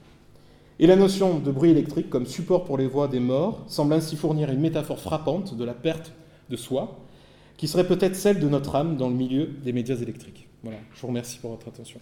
Et la notion de bruit électrique comme support pour les voix des morts semble ainsi fournir une métaphore frappante de la perte de soi, qui serait peut-être celle de notre âme dans le milieu des médias électriques. Voilà, je vous remercie pour votre attention.